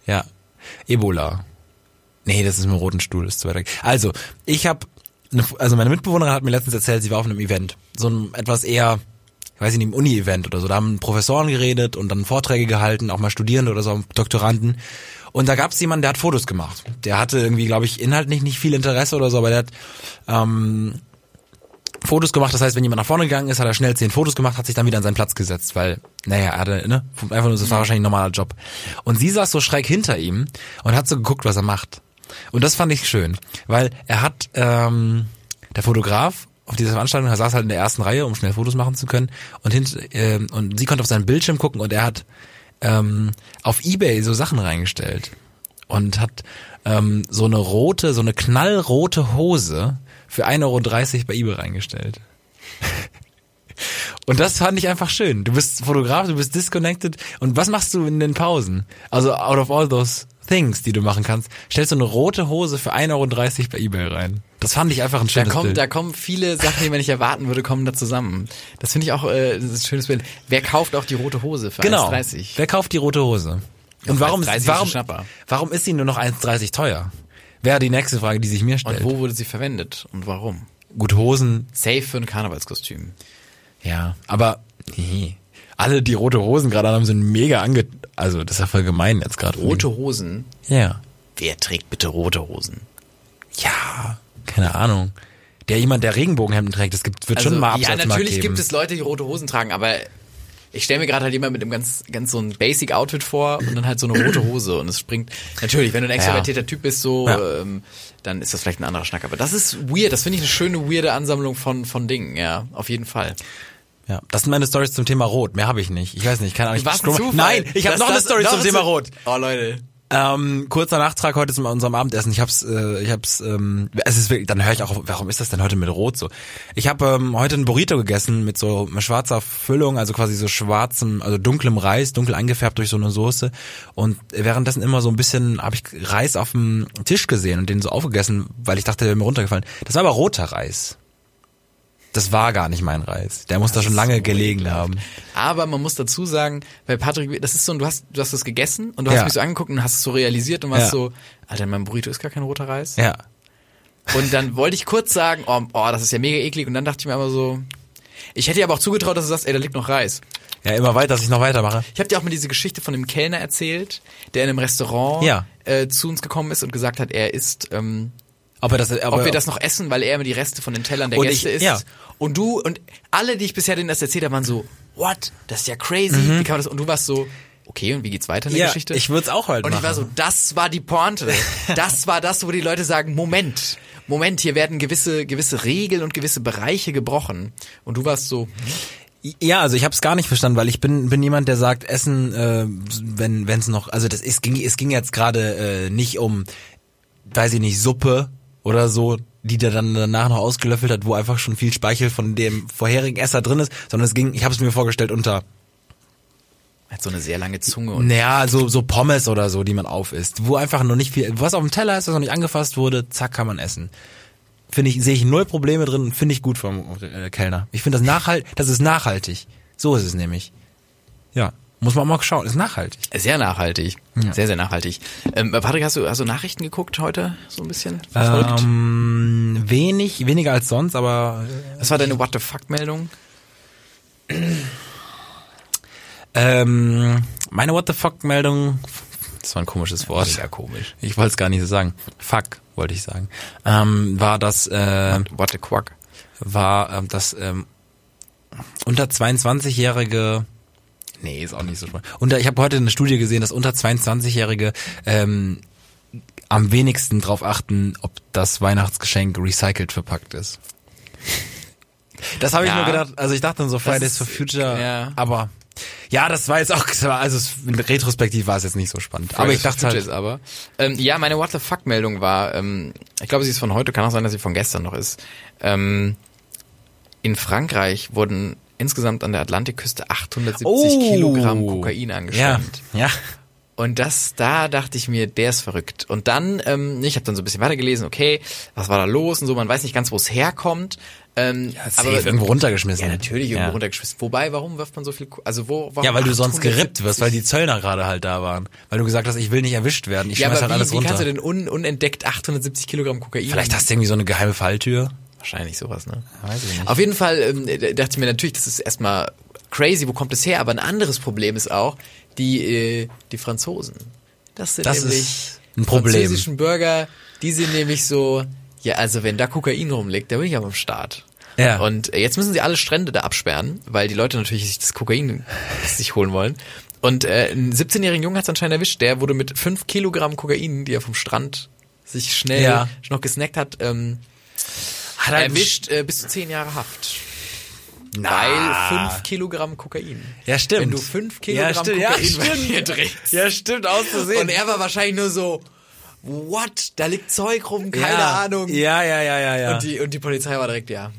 Ja. Ebola. Nee, das ist mit dem roten Stuhl, ist zu weit weg. Also, ich habe, also meine Mitbewohnerin hat mir letztens erzählt, sie war auf einem Event. So ein etwas eher, ich weiß nicht, ein Uni-Event oder so. Da haben Professoren geredet und dann Vorträge gehalten, auch mal Studierende oder so, Doktoranden. Und da gab es jemanden, der hat Fotos gemacht. Der hatte irgendwie, glaube ich, inhaltlich nicht viel Interesse oder so, aber der hat ähm, Fotos gemacht. Das heißt, wenn jemand nach vorne gegangen ist, hat er schnell zehn Fotos gemacht, hat sich dann wieder an seinen Platz gesetzt, weil, naja, er hatte, ne, einfach nur, das war wahrscheinlich ein normaler Job. Und sie saß so schräg hinter ihm und hat so geguckt, was er macht. Und das fand ich schön, weil er hat, ähm, der Fotograf auf dieser Veranstaltung, er saß halt in der ersten Reihe, um schnell Fotos machen zu können. Und, hint, äh, und sie konnte auf seinen Bildschirm gucken und er hat ähm, auf Ebay so Sachen reingestellt. Und hat ähm, so eine rote, so eine knallrote Hose für 1,30 Euro bei Ebay reingestellt. Und das fand ich einfach schön. Du bist Fotograf, du bist disconnected. Und was machst du in den Pausen? Also out of all those things, die du machen kannst, stellst du eine rote Hose für 1,30 Euro bei Ebay rein. Das fand ich einfach ein schönes da kommt, Bild. Da kommen viele Sachen, die man nicht erwarten würde, kommen da zusammen. Das finde ich auch äh, das ist ein schönes Bild. Wer kauft auch die rote Hose für genau. 1,30? Wer kauft die rote Hose? Ja, Und warum, 1,30 warum, Schnapper. warum ist sie nur noch 1,30 teuer? Wäre die nächste Frage, die sich mir stellt. Und wo wurde sie verwendet und warum? Gut, Hosen, Safe für ein Karnevalskostüm. ja, aber nee. Alle, die rote Hosen gerade haben, sind mega ange... Also, das ist ja voll gemein jetzt gerade. Rote Hosen? Ja. Wer trägt bitte rote Hosen? Ja, keine Ahnung. Der jemand, der Regenbogenhemden trägt, es gibt, wird schon mal Also, ja, natürlich geben. gibt es Leute, die rote Hosen tragen, aber ich stelle mir gerade halt jemand mit einem ganz, ganz so ein Basic Outfit vor und dann halt so eine rote Hose und es springt. Natürlich, wenn du ein extrovertierter Typ bist, so, Ja. ähm, dann ist das vielleicht ein anderer Schnack. Aber das ist weird. Das finde ich eine schöne, weirde Ansammlung von, von Dingen, ja. Auf jeden Fall. Ja, das sind meine Stories zum Thema Rot. Mehr habe ich nicht. Ich weiß nicht, keine Ahnung. Ich Was Zufall. Nein, ich habe noch eine Story zum Thema Rot. Oh, Leute. Ähm, kurzer Nachtrag heute zu unserem Abendessen. Ich hab's, äh, ich hab's, ähm, es ist wirklich, dann höre ich auch, warum ist das denn heute mit Rot so? Ich habe ähm, heute ein Burrito gegessen mit so schwarzer Füllung, also quasi so schwarzem, also dunklem Reis, dunkel eingefärbt durch so eine Soße. Und währenddessen immer so ein bisschen habe ich Reis auf dem Tisch gesehen und den so aufgegessen, weil ich dachte, der wäre mir runtergefallen. Das war aber roter Reis. Das war gar nicht mein Reis. Der muss da schon lange gelegen haben. Aber man muss dazu sagen, bei Patrick, das ist so, du hast, du hast das gegessen und du hast Ja. mich so angeguckt und hast es so realisiert und warst Ja. so, Alter, in meinem Burrito ist gar kein roter Reis. Ja. Und dann wollte ich kurz sagen, oh, oh, das ist ja mega eklig. Und dann dachte ich mir aber so, ich hätte dir aber auch zugetraut, dass du sagst, ey, da liegt noch Reis. Ja, immer weiter, dass ich noch weitermache. Ich habe dir auch mal diese Geschichte von dem Kellner erzählt, der in einem Restaurant Ja. äh, zu uns gekommen ist und gesagt hat, er isst, ähm, Ob er das, ob, ob wir das noch essen, weil er immer die Reste von den Tellern der Und Gäste ich- isst. ja. Und du und alle, die ich bisher denen das erzählt habe, waren so, what? Das ist ja crazy. Wie kann man das? Und du warst so, okay, und wie geht's weiter in der Mhm. ja, Geschichte? ich würde es auch heute Und ich war so, machen. das war die Pointe. Das war das, wo die Leute sagen, Moment, Moment, hier werden gewisse, gewisse Regeln und gewisse Bereiche gebrochen. Und du warst so, Ja, also ich habe es gar nicht verstanden, weil ich bin bin jemand, der sagt, Essen, äh, wenn wenn es noch, also das es ging es ging jetzt gerade äh, nicht um, weiß ich nicht, Suppe oder so, die der dann danach noch ausgelöffelt hat, wo einfach schon viel Speichel von dem vorherigen Esser drin ist, sondern es ging, ich habe es mir vorgestellt unter, hat so eine sehr lange Zunge und naja, so so Pommes oder so, die man aufisst, wo einfach noch nicht viel, was auf dem Teller ist, was noch nicht angefasst wurde, zack kann man essen. Finde ich, sehe ich null Probleme drin und finde ich gut vom äh, Kellner. Ich finde das nachhalt, das ist nachhaltig. So ist es nämlich. Ja, muss man auch mal schauen, ist nachhaltig. sehr nachhaltig. Sehr, sehr nachhaltig. Ähm, Patrick, hast du, hast du Nachrichten geguckt heute? So ein bisschen? Verfolgt? Ähm, wenig, weniger als sonst, aber Was war deine What the fuck Meldung? ähm, meine What the fuck Meldung, das war ein komisches Wort. Mega komisch. Ich wollte es gar nicht so sagen. Fuck, wollte ich sagen. Ähm, war das, äh, What the quack? war ähm, das ähm, unter 22-jährige Nee, ist auch nicht so spannend. Und ich habe heute eine Studie gesehen, dass unter 22-jährige ähm, am wenigsten drauf achten, ob das Weihnachtsgeschenk recycelt verpackt ist. Das habe ich Ja. nur gedacht, also ich dachte dann so Fridays for Future, ja. aber ja, das war jetzt auch, also es, in Retrospektiv war es jetzt nicht so spannend. aber ich dachte halt, aber. Ähm, ja, meine What the fuck Meldung war, ähm, ich glaube, sie ist von heute, kann auch sein, dass sie von gestern noch ist. Ähm, in Frankreich wurden insgesamt an der Atlantikküste 870 Oh. Kilogramm Kokain ja, angeschwemmt. ja, Und das, da dachte ich mir, der ist verrückt. Und dann, ähm, ich habe dann so ein bisschen weitergelesen, okay, was war da los und so, man weiß nicht ganz, wo es herkommt. Ähm, safe irgendwo runtergeschmissen. Ja, natürlich irgendwo Ja. runtergeschmissen. Wobei, warum wirft man so viel, Ko- also wo, warum Ja, weil du sonst 870? gerippt wirst, weil die Zöllner gerade halt da waren. Weil du gesagt hast, ich will nicht erwischt werden, ich Ja, schmeiß aber halt wie, alles wie runter. kannst du denn un, unentdeckt 870 Kilogramm Kokain? Vielleicht hast du irgendwie so eine geheime Falltür. Wahrscheinlich sowas, ne? Weiß ich nicht. Auf jeden Fall ähm, da dachte ich mir natürlich, das ist erstmal crazy, wo kommt es her? Aber ein anderes Problem ist auch, die, äh, die Franzosen. Das sind Das nämlich ist ein Problem. französischen Bürger, die sind nämlich so, ja, also wenn da Kokain rumliegt, da bin ich aber am Start. Ja. Und jetzt müssen sie alle Strände da absperren, weil die Leute natürlich sich das Kokain sich holen wollen. Und äh, ein 17-jährigen Jungen hat es anscheinend erwischt, der wurde mit 5 Kilogramm Kokain, die er vom Strand sich schnell Ja. noch gesnackt hat, ähm, Hat er erwischt äh, bis zu zehn Jahre Haft. Na. Weil fünf Kilogramm Kokain. Ja, stimmt. Wenn du fünf Kilogramm ja, stimmt. Ja, Kokain bei stimmt. dir trägst. Ja, stimmt, auszusehen. Und er war wahrscheinlich nur so, what? Da liegt Zeug rum, keine ja. Ahnung. Ja, ja, ja, ja, ja. Und, die, und die Polizei war direkt, ja.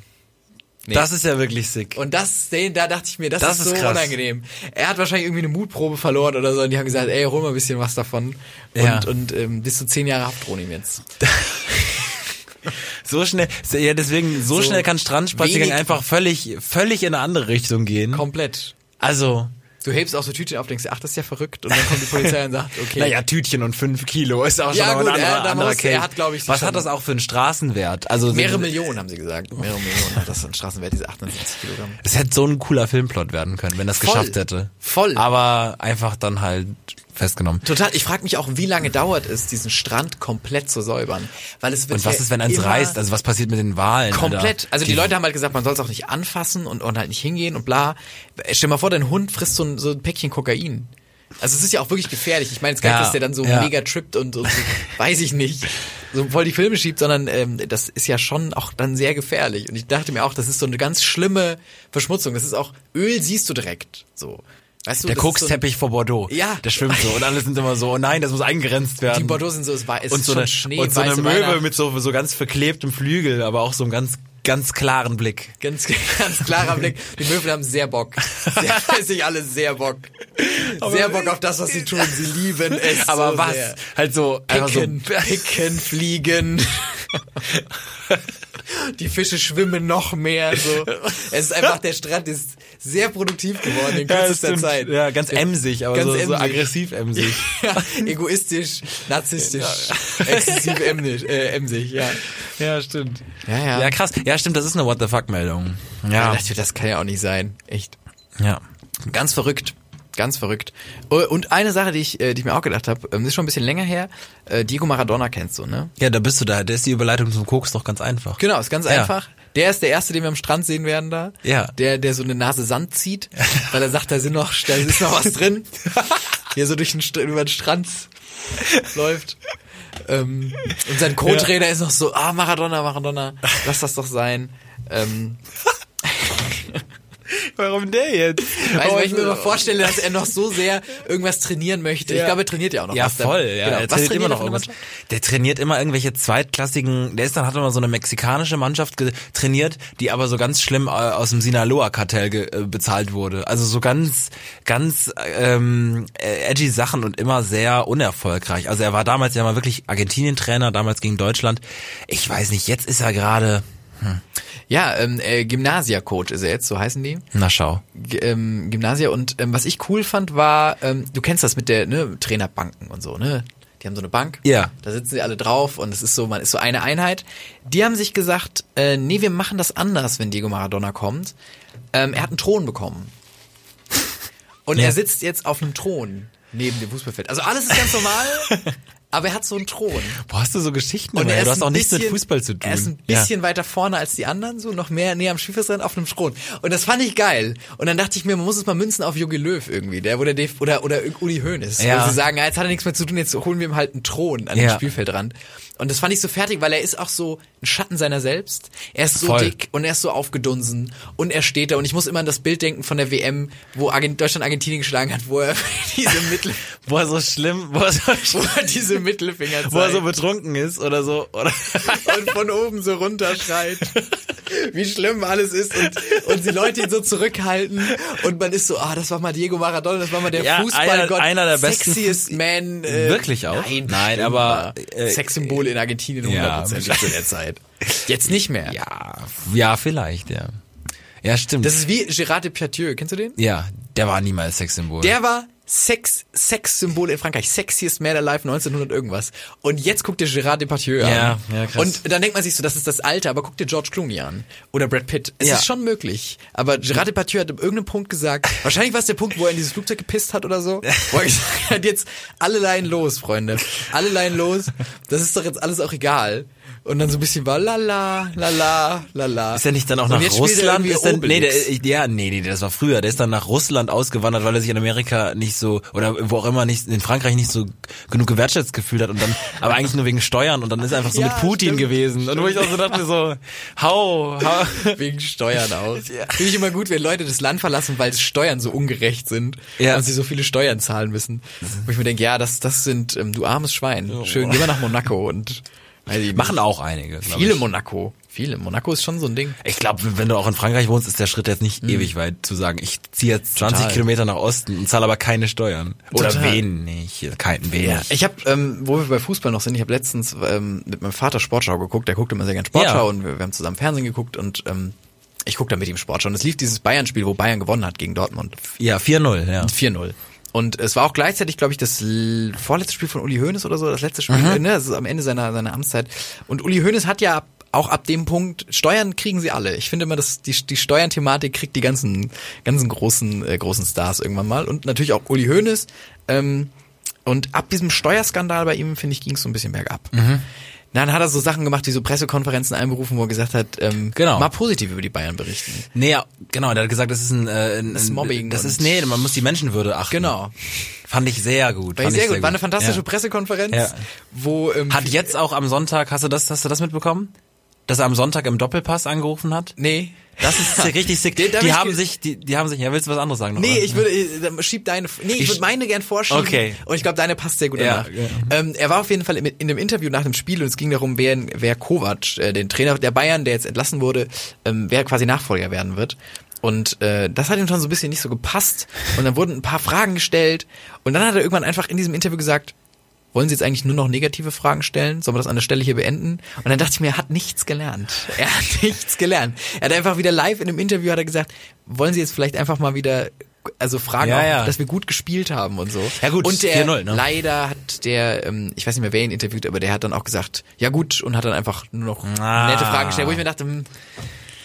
Nee. das ist ja wirklich sick. Und das, da dachte ich mir, das, Das ist ist so krass. unangenehm. Er hat wahrscheinlich irgendwie eine Mutprobe verloren oder so und die haben gesagt, ey, hol mal ein bisschen was davon. Und, Ja. und ähm, bis zu zehn Jahre Haft drohen ihm jetzt. So schnell, ja, deswegen, so, So schnell kann Strandspaziergang einfach völlig, völlig in eine andere Richtung gehen. Komplett. Also, Du hebst auch so Tütchen auf, denkst, ach, das ist ja verrückt. Und dann kommt die Polizei und sagt, okay. naja, Tütchen und fünf Kilo ist auch schon Ja, gut, ein anderer, er- anderer muss- er hat, glaub ich, Was schon- hat das auch für einen Straßenwert? Also, Mehrere so- Millionen, haben sie gesagt. Mehrere Millionen hat das ein Straßenwert, diese 78 Kilogramm. Es hätte so ein cooler Filmplot werden können, wenn das Voll. geschafft hätte. Voll. Aber einfach dann halt festgenommen. Total. Ich frage mich auch, wie lange dauert es, diesen Strand komplett zu säubern? Weil es wird Und was ja ist, wenn eins reißt? Also was passiert mit den Wahlen? Komplett. Alter? Also die, Leute haben halt gesagt, man soll es auch nicht anfassen und, und halt nicht hingehen und bla. Stell dir mal vor, dein Hund frisst so ein, so ein Päckchen Kokain. Also es ist ja auch wirklich gefährlich. Ich meine jetzt gar nicht, Ja, dass der dann so ja. mega trippt und, und so, weiß ich nicht, so voll die Filme schiebt, sondern ähm, das ist ja schon auch dann sehr gefährlich. Und ich dachte mir auch, das ist so eine ganz schlimme Verschmutzung. Das ist auch, Öl siehst du direkt. So. Weißt du, Der ist so Koksteppich vor Bordeaux. Ja. Der schwimmt so und alle sind immer so, oh nein, das muss eingegrenzt werden. Die Bordeaux sind so, es war, es und ist so schon eine, Schnee, und so eine Möwe mit so, so ganz verklebtem Flügel, aber auch so einem ganz, ganz klaren Blick. Ganz, ganz klarer Blick. Die Möwen haben sehr Bock. Sehr, sich alle sehr Bock. Sehr Bock auf das, was sie tun. Sie lieben es. Aber so was? Sehr. Halt so, einfach so, Picken, picken, fliegen. Die Fische schwimmen noch mehr. So. Es ist einfach, der Strand ist sehr produktiv geworden in ja, kürzester stimmt. Zeit. ja, ganz emsig, aber Ganz so, so emsig. aggressiv emsig. Ja, egoistisch, narzisstisch, exzessiv emsisch, äh, emsig, ja. ja, stimmt. Ja, ja. Ja, krass. Ja, stimmt, das ist eine What the fuck Meldung. Ja. Das, das kann ja auch nicht sein. Echt. Ja. Ganz verrückt. Ganz verrückt. Oh, Und eine Sache, die ich, äh, die ich mir auch gedacht habe, ähm, ist schon ein bisschen länger her. Äh, Diego Maradona kennst du, ne? Ja, da bist du da. Da ist die Überleitung zum Koks doch ganz einfach. Genau, ist ganz Ja. einfach. Der ist der erste, den wir am Strand sehen werden da. Ja. Der, der so eine Nase Sand zieht, weil er sagt, da sind noch, da ist noch was drin. Hier so durch den, über den Strand läuft. Ähm, und sein Co-Trainer ist noch so, ah, Maradona, Maradona, lass das doch sein. Ähm, Warum der jetzt? Weißt Oh, weil ich mir immer vorstelle, dass er noch so sehr irgendwas trainieren möchte. Ich Ja. glaube, er trainiert ja auch noch Ja, was. voll. Ja, Genau. er Was trainiert immer er noch irgendwas. Der trainiert immer irgendwelche zweitklassigen, der ist dann, hat immer so eine mexikanische Mannschaft trainiert, die aber so ganz schlimm äh, aus dem Sinaloa-Kartell äh, bezahlt wurde. Also so ganz, ganz ähm, äh, edgy Sachen und immer sehr unerfolgreich. Also er war damals ja mal wirklich Argentinien-Trainer, damals gegen Deutschland. Ich weiß nicht, jetzt ist er gerade, Ja, ähm, äh, Gymnasia-Coach ist er jetzt, so heißen die. na schau. G ähm, Gymnasia und ähm, was ich cool fand war, ähm, du kennst das mit der ne, Trainerbanken und so, ne? Die haben so eine Bank. Ja. Da sitzen sie alle drauf und es ist so, man ist so eine Einheit. Die haben sich gesagt, äh, nee, wir machen das anders, wenn Diego Maradona kommt. Ähm, er hat einen Thron bekommen. Und Ja. er sitzt jetzt auf einem Thron neben dem Fußballfeld. Also alles ist ganz normal, aber er hat so einen Thron. Wo hast du so Geschichten? Und er Ja, du hast auch nichts mit Fußball zu tun. Er ist ein Ja. bisschen weiter vorne als die anderen, so noch mehr näher am Spielfeldrand auf einem Thron. Und das fand ich geil. Und dann dachte ich mir, man muss es mal münzen auf Jogi Löw irgendwie, der wo der Dave, oder oder Uli Hoeneß, Ja. wo sie sagen, ja, jetzt hat er nichts mehr zu tun, jetzt holen wir ihm halt einen Thron an den Ja. Spielfeldrand. Und das fand ich so fertig, weil er ist auch so ein Schatten seiner selbst. Er ist so Voll. dick und er ist so aufgedunsen und er steht da und ich muss immer an das Bild denken von der WM, wo Argent Deutschland Argentinien geschlagen hat, wo er diese Mittel, Wo er so schlimm, wo er so, wo er diese Mittelfinger zeigt. wo er so betrunken ist oder so. Oder und von oben so runterschreit, wie schlimm alles ist und, und die Leute ihn so zurückhalten und man ist so, ah, das war mal Diego Maradona, das war mal der Ja, Fußballgott, einer- einer der besten sexiest man. Äh, Wirklich auch? Nein, Nein, aber, äh, Sexsymbol in Argentinien ja, hundertprozentig zu der Zeit. Jetzt nicht mehr. ja, ja, vielleicht, ja. Ja, stimmt. Das ist wie Gérard Depardieu, kennst du den? ja, der war niemals Sexsymbol. Der war Sex, Sexsymbol in Frankreich. Sexiest Man Alive 1900 irgendwas. Und jetzt guckt dir Gérard Depardieu an. Ja, ja, krass. Und dann denkt man sich so, das ist das Alter, aber guck dir George Clooney an. Oder Brad Pitt. Es Ja. ist schon möglich. Aber Gérard Depardieu hat an irgendeinem Punkt gesagt, wahrscheinlich war es der Punkt, wo er in dieses Flugzeug gepisst hat oder so, wo er gesagt hat, jetzt alle Leinen los, Freunde. Alle Leinen los. Das ist doch jetzt alles auch egal. Und dann so ein bisschen war lala, lala, lala. Ist er nicht dann auch nach Russland? Ist denn, nee, der, ja, nee, nee, das war früher. Der ist dann nach Russland ausgewandert, weil er sich in Amerika nicht so, oder wo auch immer nicht, in Frankreich nicht so genug gewertschätzt gefühlt hat und dann, aber eigentlich nur wegen Steuern und dann ist er einfach so ja, mit Putin stimmt, gewesen. Stimmt. Und wo ich auch so dachte so, hau, hau. Wegen Steuern auch. Ja. Finde ich immer gut, wenn Leute das Land verlassen, weil Steuern so ungerecht sind ja. und sie so viele Steuern zahlen müssen. Wo ich mir denke, ja, das, das sind, ähm, du armes Schwein. Schön, geh mal nach Monaco und Machen auch einige. Viele ich. Monaco. Viele. Monaco ist schon so ein Ding. Ich glaube, wenn du auch in Frankreich wohnst, ist der Schritt jetzt nicht mhm. ewig weit zu sagen, ich ziehe jetzt 20 Total. Kilometer nach Osten und zahle aber keine Steuern. Oder Total. wenig. Kein wenig. Ja. Ich habe, ähm, wo wir bei Fußball noch sind, ich habe letztens ähm, mit meinem Vater Sportschau geguckt. Der guckt immer sehr gerne Sportschau ja. und wir, wir, haben zusammen Fernsehen geguckt und ähm, ich gucke da mit ihm Sportschau. Und es lief dieses Bayern-Spiel, wo Bayern gewonnen hat gegen Dortmund. Ja, 4-0, ja. 4-0. Und es war auch gleichzeitig, glaube ich, das vorletzte Spiel von Uli Hoeneß oder so, das letzte Spiel, mhm. ne, das ist am Ende seiner, seiner Amtszeit. Und Uli Hoeneß hat ja auch ab dem Punkt, Steuern kriegen sie alle. Ich finde immer, dass die, die Steuernthematik kriegt die ganzen, ganzen großen, äh, großen Stars irgendwann mal. Und natürlich auch Uli Hoeneß. Ähm, und ab diesem Steuerskandal bei ihm, finde ich, ging es so ein bisschen bergab. Mhm. Dann hat er so Sachen gemacht, wie so Pressekonferenzen einberufen, wo er gesagt hat, ähm, genau. mal positiv über die Bayern berichten. Nee, ja, genau, der hat gesagt, das ist ein, äh, ein das ist Mobbing. Das ist, nee, man muss die Menschenwürde achten. Genau. Fand ich sehr gut. War Fand sehr, sehr gut. War eine fantastische ja. Pressekonferenz, ja. wo ähm, hat jetzt auch am Sonntag, hast du das, hast du das mitbekommen? Dass er am Sonntag im Doppelpass angerufen hat? Nee. Das ist richtig sick. Die, die haben sich, die, die haben sich, ja, willst du was anderes sagen? Noch, nee, oder? ich würde, äh, schieb deine, nee, ich, ich würde meine gern vorschieben. Okay. Und ich glaube, deine passt sehr gut ja, ja. Ähm, er war auf jeden Fall in, in dem Interview nach dem Spiel und es ging darum, wer, wer Kovac, äh, den Trainer der Bayern, der jetzt entlassen wurde, ähm, wer quasi Nachfolger werden wird. Und äh, das hat ihm schon so ein bisschen nicht so gepasst. Und dann wurden ein paar Fragen gestellt. Und dann hat er irgendwann einfach in diesem Interview gesagt, wollen Sie jetzt eigentlich nur noch negative Fragen stellen? Sollen wir das an der Stelle hier beenden? Und dann dachte ich mir, er hat nichts gelernt. Er hat nichts gelernt. Er hat einfach wieder live in einem Interview hat er gesagt, wollen Sie jetzt vielleicht einfach mal wieder also fragen, ja, auch, ja. dass wir gut gespielt haben und so. Ja gut, und der ne? leider hat der, ähm, ich weiß nicht mehr, wer ihn interviewt, aber der hat dann auch gesagt, ja gut, und hat dann einfach nur noch ah. nette Fragen gestellt, wo ich mir dachte, hm,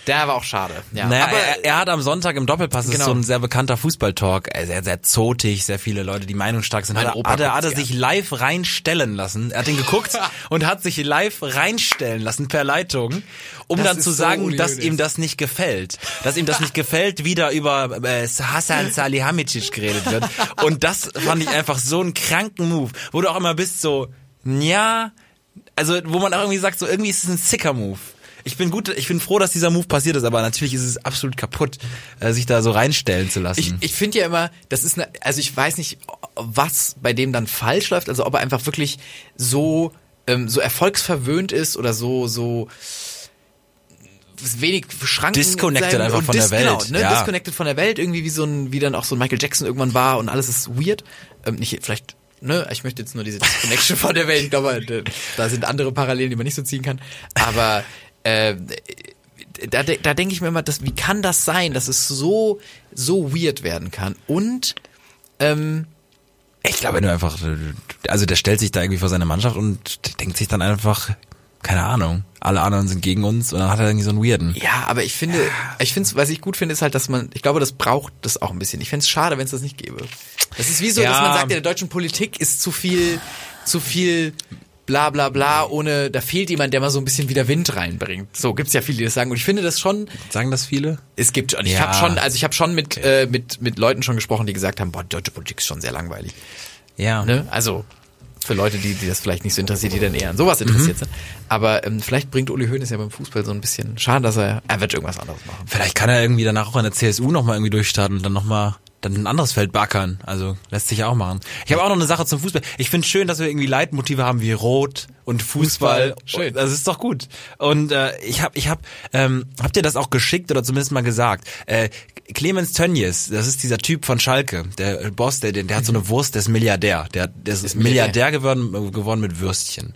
der war auch schade. Ja. Naja, aber er, er, hat am Sonntag im Doppelpass, genau. ist so ein sehr bekannter Fußballtalk, äh, sehr, sehr zotig, sehr viele Leute, die meinungsstark sind. Hat, er, hat, er, hat er sich live reinstellen lassen. Er hat ihn geguckt und hat sich live reinstellen lassen per Leitung, um das dann zu sagen, so dass ihm das nicht gefällt. Dass ihm das nicht gefällt, wieder über äh, Hasan Salihamidzic geredet wird. Und das fand ich einfach so einen kranken Move, wo du auch immer bist so, ja, also wo man auch irgendwie sagt, so irgendwie ist es ein sicker Move ich bin gut, ich bin froh, dass dieser Move passiert ist, aber natürlich ist es absolut kaputt, äh, sich da so reinstellen zu lassen. Ich, ich finde ja immer, das ist eine, also ich weiß nicht, was bei dem dann falsch läuft, also ob er einfach wirklich so ähm, so erfolgsverwöhnt ist oder so so wenig Schranken disconnected einfach von dis, der Welt genau, ne, ja. disconnected von der Welt irgendwie wie so ein wie dann auch so ein Michael Jackson irgendwann war und alles ist weird ähm, nicht vielleicht ne ich möchte jetzt nur diese Disconnection von der Welt ich glaube da sind andere Parallelen die man nicht so ziehen kann aber äh, da, da denke ich mir immer, das, wie kann das sein, dass es so, so weird werden kann? Und ähm, ich glaube, wenn du einfach, also der stellt sich da irgendwie vor seine Mannschaft und denkt sich dann einfach, keine Ahnung, alle anderen sind gegen uns und dann hat er irgendwie so einen Weirden. Ja, aber ich finde, ich finde, was ich gut finde, ist halt, dass man, ich glaube, das braucht das auch ein bisschen. Ich fände es schade, wenn es das nicht gäbe. Das ist wie so, ja. dass man sagt, in der deutschen Politik ist zu viel, zu viel bla bla bla, ohne, da fehlt jemand, der mal so ein bisschen wieder Wind reinbringt. So gibt's ja viele, die das sagen. Und ich finde das schon. Sagen das viele? Es gibt schon. Ich ja. habe schon, also ich habe schon mit, okay. äh, mit, mit Leuten schon gesprochen, die gesagt haben, boah, deutsche Politik ist schon sehr langweilig. Ja. Ne? Also für Leute, die, die das vielleicht nicht so interessiert, die dann eher an sowas interessiert mhm. sind. Aber ähm, vielleicht bringt Uli Hoeneß ja beim Fußball so ein bisschen. Schade, dass er, er wird irgendwas anderes machen. Vielleicht kann er irgendwie danach auch an der CSU nochmal irgendwie durchstarten und dann nochmal dann ein anderes Feld backern. Also lässt sich auch machen. Ich habe auch noch eine Sache zum Fußball. Ich finde schön, dass wir irgendwie Leitmotive haben wie Rot und Fußball. Fußball. Schön. Das ist doch gut. Und äh, ich habe, ich habe, ähm, habt ihr das auch geschickt oder zumindest mal gesagt? Äh, Clemens Tönnies, das ist dieser Typ von Schalke, der Boss, der, der hat so eine Wurst, der ist Milliardär. Der, der ist, ist Milliardär, Milliardär geworden, geworden mit Würstchen.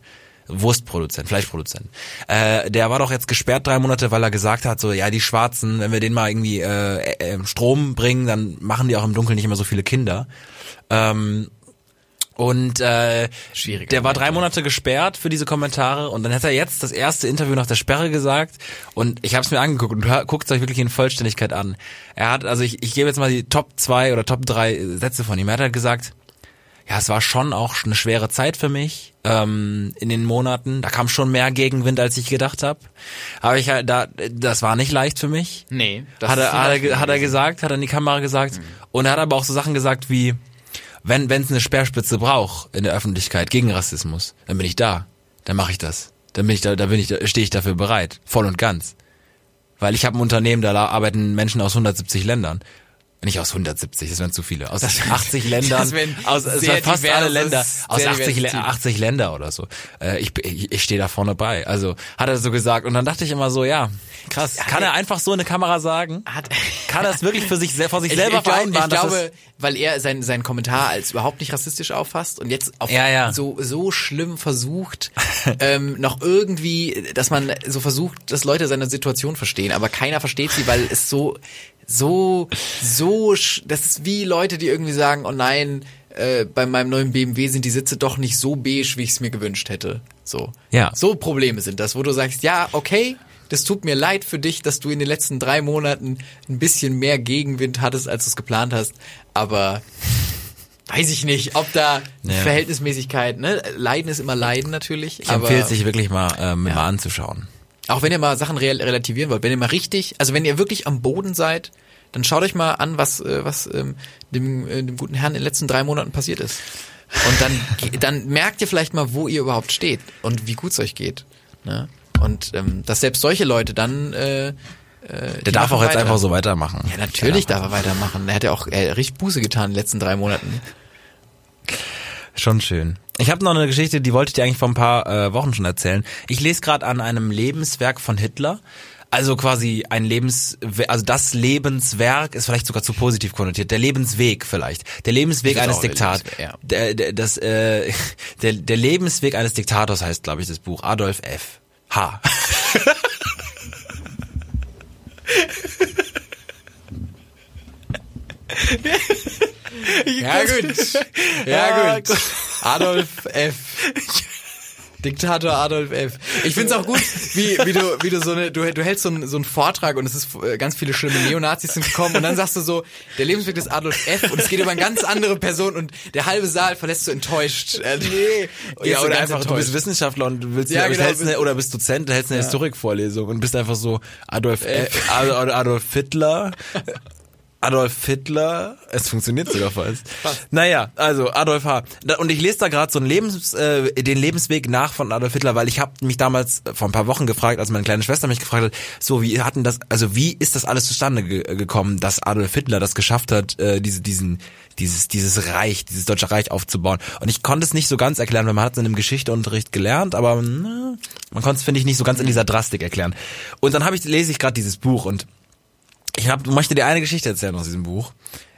Wurstproduzent, Fleischproduzent. Äh, der war doch jetzt gesperrt drei Monate, weil er gesagt hat, so ja die Schwarzen, wenn wir denen mal irgendwie äh, äh, Strom bringen, dann machen die auch im Dunkeln nicht immer so viele Kinder. Ähm, und äh, Schwierig, der war drei Monate gesperrt für diese Kommentare und dann hat er jetzt das erste Interview nach der Sperre gesagt und ich habe es mir angeguckt und guckt es euch wirklich in Vollständigkeit an. Er hat, also ich, ich gebe jetzt mal die Top zwei oder Top drei Sätze von ihm. Er hat halt gesagt, ja, es war schon auch eine schwere Zeit für mich ähm, in den Monaten. Da kam schon mehr Gegenwind, als ich gedacht habe. Aber ich halt da, das war nicht leicht für mich. Nee. Das hat er, hat er, hat er gesagt, hat er in die Kamera gesagt. Mhm. Und er hat aber auch so Sachen gesagt wie, wenn wenn es eine Speerspitze braucht in der Öffentlichkeit gegen Rassismus, dann bin ich da. Dann mache ich das. Dann bin ich da, da bin ich, da stehe ich dafür bereit, voll und ganz. Weil ich habe ein Unternehmen, da arbeiten Menschen aus 170 Ländern. Nicht aus 170, das wären zu viele. Aus das 80 Ländern. Aus das wären fast alle Länder. Aus 80, 80 Länder oder so. Äh, ich ich, ich stehe da vorne bei. Also hat er so gesagt. Und dann dachte ich immer so, ja, krass. Kann er einfach so in eine Kamera sagen? Hat, kann er es wirklich für sich vor sich selber ich, ich vereinbaren? ich glaube, weil er seinen seinen Kommentar als überhaupt nicht rassistisch auffasst und jetzt auf ja, ja. so so schlimm versucht, ähm, noch irgendwie, dass man so versucht, dass Leute seine Situation verstehen, aber keiner versteht sie, weil es so so, so, das ist wie Leute, die irgendwie sagen, oh nein, äh, bei meinem neuen BMW sind die Sitze doch nicht so beige, wie ich es mir gewünscht hätte. So. Ja. So Probleme sind das, wo du sagst, ja, okay, das tut mir leid für dich, dass du in den letzten drei Monaten ein bisschen mehr Gegenwind hattest, als du es geplant hast, aber weiß ich nicht, ob da ja. Verhältnismäßigkeit, ne? Leiden ist immer Leiden natürlich. Ich empfehle sich wirklich mal, ähm, ja. mal anzuschauen. Auch wenn ihr mal Sachen relativieren wollt, wenn ihr mal richtig, also wenn ihr wirklich am Boden seid, dann schaut euch mal an, was, äh, was ähm, dem, äh, dem guten Herrn in den letzten drei Monaten passiert ist. Und dann, dann merkt ihr vielleicht mal, wo ihr überhaupt steht und wie gut es euch geht. Ne? Und ähm, dass selbst solche Leute dann äh, äh, der darf auch jetzt weiter. einfach so weitermachen. Ja, natürlich darf er weitermachen. Er hat ja auch er richtig Buße getan in den letzten drei Monaten. Schon schön. Ich habe noch eine Geschichte, die wollte ich dir eigentlich vor ein paar äh, Wochen schon erzählen. Ich lese gerade an einem Lebenswerk von Hitler. Also quasi ein Lebens, also das Lebenswerk ist vielleicht sogar zu positiv konnotiert. Der Lebensweg vielleicht. Der Lebensweg eines Diktators. Ja. Der, der, das, äh, der, der Lebensweg eines Diktators heißt, glaube ich, das Buch. Adolf F. H. ja gut. Ja, gut. Adolf F. Diktator Adolf F. Ich find's auch gut, wie, wie du, wie du so eine, du, du hältst so einen, so einen Vortrag und es ist äh, ganz viele schlimme Neonazis sind gekommen und dann sagst du so, der Lebensweg des Adolf F. und es geht über eine ganz andere Person und der halbe Saal verlässt so enttäuscht. Äh, nee. Ja, oder einfach, enttäuscht. du bist Wissenschaftler und du willst, ja, genau, hältst eine, oder bist Dozent, du hältst eine ja. Historikvorlesung und bist einfach so Adolf F. Adolf Hitler. Adolf Hitler, es funktioniert sogar fast. Naja, also Adolf H. Und ich lese da gerade so einen Lebens, äh, den Lebensweg nach von Adolf Hitler, weil ich habe mich damals vor ein paar Wochen gefragt, als meine kleine Schwester mich gefragt hat, so wie hatten das, also wie ist das alles zustande ge gekommen, dass Adolf Hitler das geschafft hat, äh, diese, diesen, dieses, dieses Reich, dieses deutsche Reich aufzubauen. Und ich konnte es nicht so ganz erklären, weil man hat es in einem Geschichteunterricht gelernt, aber na, man konnte es, finde ich, nicht so ganz in dieser Drastik erklären. Und dann habe ich, lese ich gerade dieses Buch und ich hab, möchte dir eine Geschichte erzählen aus diesem Buch.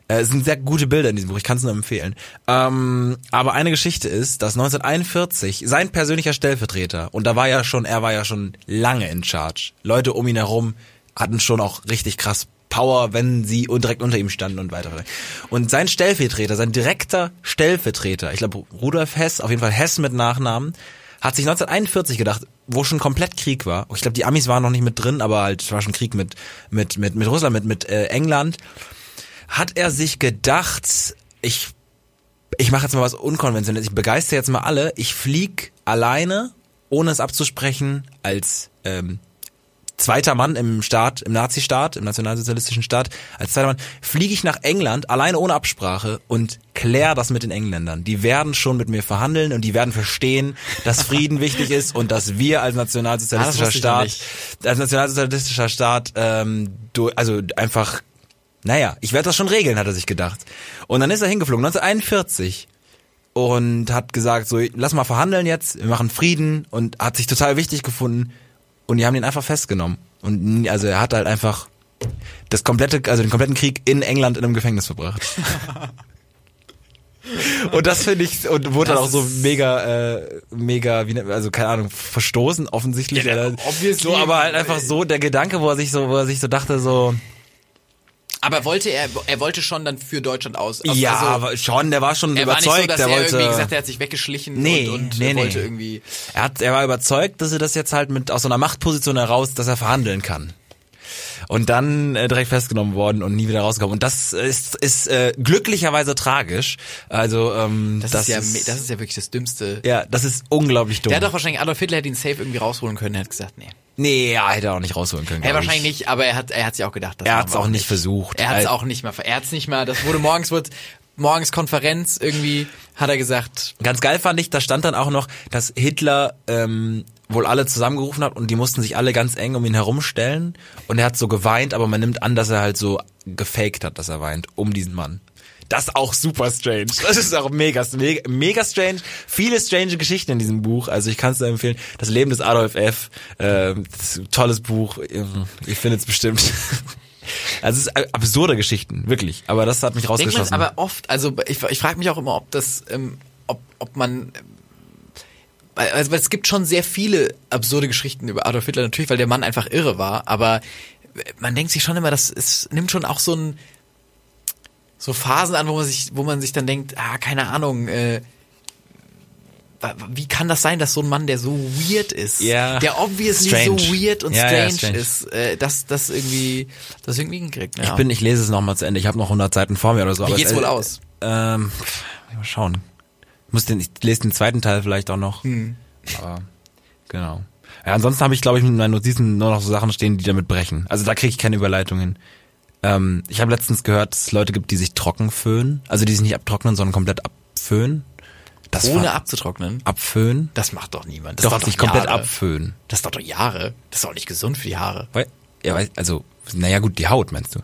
Äh, es sind sehr gute Bilder in diesem Buch, ich kann es nur empfehlen. Ähm, aber eine Geschichte ist, dass 1941 sein persönlicher Stellvertreter, und da war ja schon, er war ja schon lange in Charge. Leute um ihn herum hatten schon auch richtig krass Power, wenn sie direkt unter ihm standen und weiter. Und sein Stellvertreter, sein direkter Stellvertreter, ich glaube Rudolf Hess, auf jeden Fall Hess mit Nachnamen, hat sich 1941 gedacht, wo schon komplett Krieg war. Ich glaube, die Amis waren noch nicht mit drin, aber halt war schon Krieg mit mit mit mit Russland, mit mit äh, England. Hat er sich gedacht, ich ich mache jetzt mal was unkonventionelles. Ich begeister jetzt mal alle. Ich flieg alleine, ohne es abzusprechen, als ähm, zweiter Mann im Staat, im Nazistaat, im nationalsozialistischen Staat, als zweiter Mann, fliege ich nach England, alleine ohne Absprache und klär das mit den Engländern. Die werden schon mit mir verhandeln und die werden verstehen, dass Frieden wichtig ist und dass wir als nationalsozialistischer ah, Staat, als nationalsozialistischer Staat, ähm, du, also einfach, naja, ich werde das schon regeln, hat er sich gedacht. Und dann ist er hingeflogen, 1941 und hat gesagt, so, lass mal verhandeln jetzt, wir machen Frieden und hat sich total wichtig gefunden und die haben ihn einfach festgenommen. Und also er hat halt einfach das komplette, also den kompletten Krieg in England in einem Gefängnis verbracht. und das finde ich und wurde das dann auch so mega äh, mega wie also keine Ahnung verstoßen offensichtlich ja, so aber halt einfach so der Gedanke wo er sich so wo er sich so dachte so aber wollte er, er wollte schon dann für Deutschland aus. Also, ja, aber schon, der war schon er überzeugt. War nicht so, dass der er wollte, irgendwie gesagt, er hat sich weggeschlichen nee, und, und nee, wollte nee. irgendwie. Er hat, er war überzeugt, dass er das jetzt halt mit aus so einer Machtposition heraus, dass er verhandeln kann. und dann äh, direkt festgenommen worden und nie wieder rausgekommen. Und das ist, ist äh, glücklicherweise tragisch. Also ähm, das, das, ist ja, ist, das ist ja wirklich das Dümmste. Ja, das ist unglaublich dumm. Der hat doch wahrscheinlich, Adolf Hitler hätte ihn safe irgendwie rausholen können, er hat gesagt, nee. Nee, ja, hätte er auch nicht rausholen können. Ja, wahrscheinlich nicht, aber er hat er hat sich auch gedacht. er hat es auch nicht versucht. Er hat es auch nicht mal, er hat es nicht mal, das wurde morgens, wird morgens Konferenz irgendwie, hat er gesagt. Ganz geil fand ich, da stand dann auch noch, dass Hitler ähm, wohl alle zusammengerufen hat und die mussten sich alle ganz eng um ihn herumstellen und er hat so geweint, aber man nimmt an, dass er halt so gefaked hat, dass er weint, um diesen Mann. Das ist auch super strange. Das ist auch mega, mega, mega strange. Viele strange Geschichten in diesem Buch. Also ich kann es empfehlen. Das Leben des Adolf F. Äh, tolles Buch. Ihr findet es bestimmt. Also es ist absurde Geschichten, wirklich. Aber das hat mich rausgeschossen. aber oft, also ich, ich frage mich auch immer, ob das, ähm, ob, ob man also es gibt schon sehr viele absurde Geschichten über Adolf Hitler natürlich, weil der Mann einfach irre war, aber man denkt sich schon immer, dass es nimmt schon auch so ein so Phasen an, wo man sich, wo man sich dann denkt, ah, keine Ahnung, äh, wie kann das sein, dass so ein Mann, der so weird ist, ja, der obviously strange. so weird und ja, strange, ja, strange. ist, äh, dass das irgendwie, das irgendwie hinkriegt. Ich bin, ich lese es nochmal zu Ende. Ich habe noch 100 Seiten vor mir oder so. Wie aber geht's es, wohl aus? Ähm, mal schauen. Ich muss den, ich lese den zweiten Teil vielleicht auch noch. Hm. Aber genau. Ja, ansonsten habe ich, glaube ich, mit meinen Notizen nur noch so Sachen stehen, die damit brechen. Also da kriege ich keine Überleitung hin. Ähm, ich habe letztens gehört, dass es Leute gibt, die sich trocken föhnen. Also die sich nicht abtrocknen, sondern komplett abföhnen. Das Ohne abzutrocknen? Abföhnen? Das macht doch niemand. Das doch, doch sich komplett abföhnen. Das dauert doch Jahre. Das ist auch nicht gesund für die Haare. Weil, ja, also, naja gut, die Haut meinst du?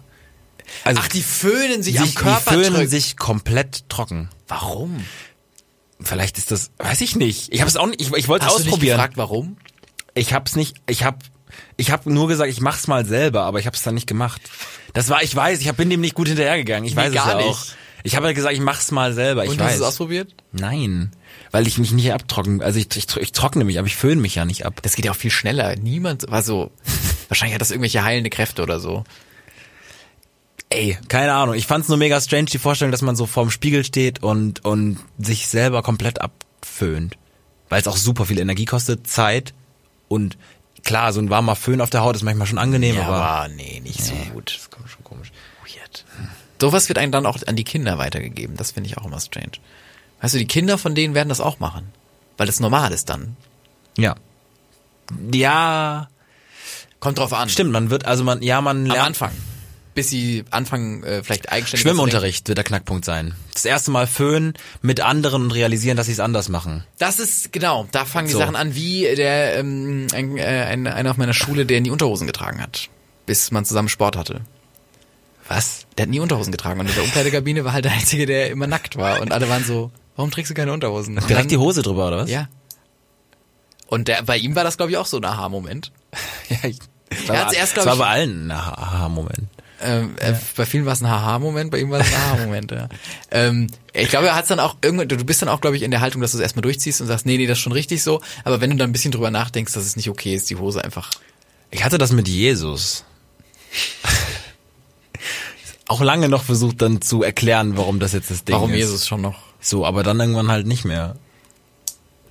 Also, Ach, die föhnen sich, sich am Körper Die föhnen sich komplett trocken. Warum? Vielleicht ist das, weiß ich nicht. Ich habe es auch nicht, ich, ich wollte es ausprobieren. Hast du nicht gefragt, warum? Ich hab's nicht, ich hab, ich hab nur gesagt, ich mach's mal selber, aber ich hab's dann nicht gemacht. Das war, ich weiß, ich bin dem nicht gut hinterhergegangen. Ich nee, weiß es ja nicht. auch. Ich habe ja gesagt, ich mach's mal selber. Ich Und weiß. hast du es ausprobiert? Nein, weil ich mich nicht abtrockne. Also ich, ich, ich trockne mich, aber ich föhne mich ja nicht ab. Das geht ja auch viel schneller. Niemand war so. wahrscheinlich hat das irgendwelche heilende Kräfte oder so. Ey, keine Ahnung. Ich fand's nur mega strange, die Vorstellung, dass man so vorm Spiegel steht und, und sich selber komplett abföhnt. Weil es auch super viel Energie kostet, Zeit und klar, so ein warmer Föhn auf der Haut ist manchmal schon angenehm, ja, aber, nee, nicht so gut. Das ist schon komisch. Weird. Sowas wird einem dann auch an die Kinder weitergegeben. Das finde ich auch immer strange. Weißt du, die Kinder von denen werden das auch machen. Weil das normal ist dann. Ja. Ja. Kommt drauf an. Stimmt, man wird, also man, ja, man lernt. Am Anfang. Bis sie anfangen, äh, vielleicht eigenständig Schwimmunterricht wird der Knackpunkt sein. Das erste Mal föhnen mit anderen und realisieren, dass sie es anders machen. Das ist, genau, da fangen die So. Sachen an, wie der, ähm, ein, äh, ein, einer auf meiner Schule, der nie Unterhosen getragen hat. Bis man zusammen Sport hatte. Was? Der hat nie Unterhosen getragen und in der Umkleidekabine war halt der Einzige, der immer nackt war. Und alle waren so, warum trägst du keine Unterhosen? Und Direkt dann- die Hose drüber, oder was? Ja. Und der, bei ihm war das, glaube ich, auch so ein Aha-Moment. ja ich, Er hat's erst, glaub das war ich- bei allen ein Aha-Moment. Ähm, äh, Bei vielen war es ein Haha-Moment, bei ihm war es ein Aha-Moment, ja. Ähm, ich glaube, er hat dann auch irgendwann, du bist dann auch, glaube ich, in der Haltung, dass du es erstmal durchziehst und sagst, nee, nee, das ist schon richtig so. Aber wenn du dann ein bisschen drüber nachdenkst, dass es nicht okay ist, die Hose einfach. Ich hatte das mit Jesus. Auch lange noch versucht dann zu erklären, warum das jetzt das Ding Warum ist. Jesus schon noch? So, aber dann irgendwann halt nicht mehr.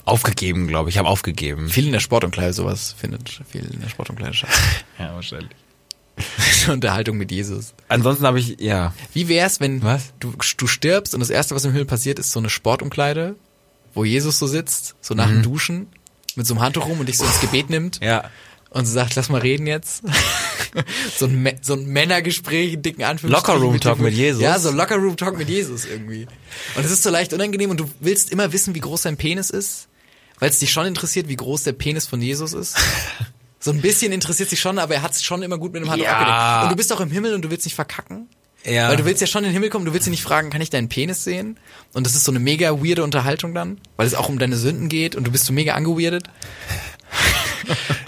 Aufgegeben, glaube ich. Ich habe aufgegeben. Viel in der Sportumkleide sowas findet viel in der Sportumkleide statt. Ja, wahrscheinlich. Unterhaltung mit Jesus. Ansonsten habe ich, ja. Wie wär's, wenn Was? du du stirbst und das erste, was im Himmel passiert, ist so eine Sportumkleide, wo Jesus so sitzt, so nach dem Duschen, mit so einem Handtuch rum und dich so ins Gebet nimmt Ja. und so sagt, lass mal reden jetzt. so, ein, so ein Männergespräch, in dicken Anführungsstrichen. Locker-Room-Talk dir- mit Jesus. Ja, so Locker-Room-Talk mit Jesus irgendwie. Und es ist so leicht unangenehm und du willst immer wissen, wie groß sein Penis ist, weil es dich schon interessiert, wie groß der Penis von Jesus ist. So ein bisschen interessiert sich schon, aber er hat es schon immer gut mit dem Handtuch Ja. abgedeckt. Und du bist auch im Himmel und du willst nicht verkacken. Ja. Weil du willst ja schon in den Himmel kommen, du willst ja nicht fragen, kann ich deinen Penis sehen? Und das ist so eine mega weirde Unterhaltung dann, weil es auch um deine Sünden geht und du bist so mega angeweirdet.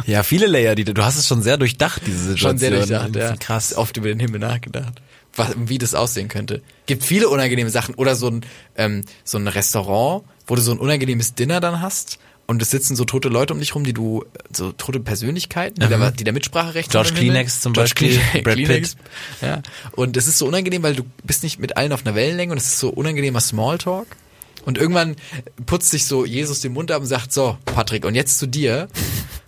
Ja, viele Layer, die du du hast es schon sehr durchdacht, diese Situation. Schon sehr durchdacht, ja. Krass. Oft über den Himmel nachgedacht. Was, wie das aussehen könnte. Gibt viele unangenehme Sachen. Oder so ein, ähm, so ein Restaurant, wo du so ein unangenehmes Dinner dann hast und es sitzen so tote Leute um dich rum, die du, so tote Persönlichkeiten, die, da, die der Mitspracherecht Mhm. George haben Himmel. Kleenex zum George Beispiel, Kleenex, Brad Pitt. Kleenex. Ja. Und es ist so unangenehm, weil du bist nicht mit allen auf einer Wellenlänge und es ist so unangenehmer Smalltalk. Und irgendwann putzt sich so Jesus den Mund ab und sagt, so, Patrick, und jetzt zu dir.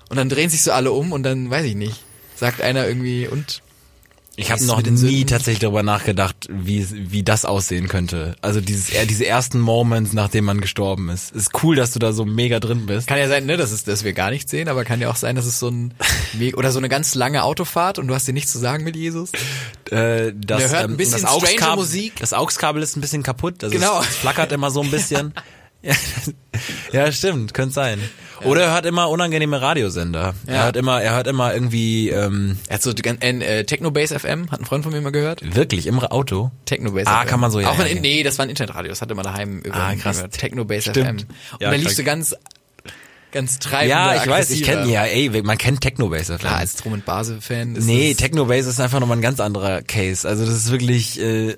Und dann drehen sich so alle um und dann, weiß ich nicht, sagt einer irgendwie, und Ich habe noch nie tatsächlich darüber nachgedacht, wie wie das aussehen könnte. Also dieses diese ersten Moments, nachdem man gestorben ist. Ist cool, dass du da so mega drin bist. Kann ja sein, ne, dass es dass wir gar nichts sehen, aber kann ja auch sein, dass es so ein oder so eine ganz lange Autofahrt und du hast dir nichts zu sagen mit Jesus. Äh, das, hört ein bisschen das strange Musik. Das AUX-Kabel ist ein bisschen kaputt. Also genau. Es, es flackert immer so ein bisschen. ja, ja, stimmt, könnte sein. Oder er hört immer unangenehme Radiosender. Ja. Er hört immer, er hört immer irgendwie. Ähm, er hat so äh, Technobase FM, hat ein Freund von mir mal gehört. Wirklich im Auto. Technobase ah, FM. kann man so ja. Auch in, nee, das war ein Internetradio. Das hatte man daheim über ah, krass. Technobase. FM. Und Ja, da krass. du ganz ganz treibend. Ja, ich weiß, ich kenne ja, ey, man kennt Technobase. Klar, als Drum und Base Fan ist Nee, Technobase ist einfach nochmal ein ganz anderer Case. Also das ist wirklich äh,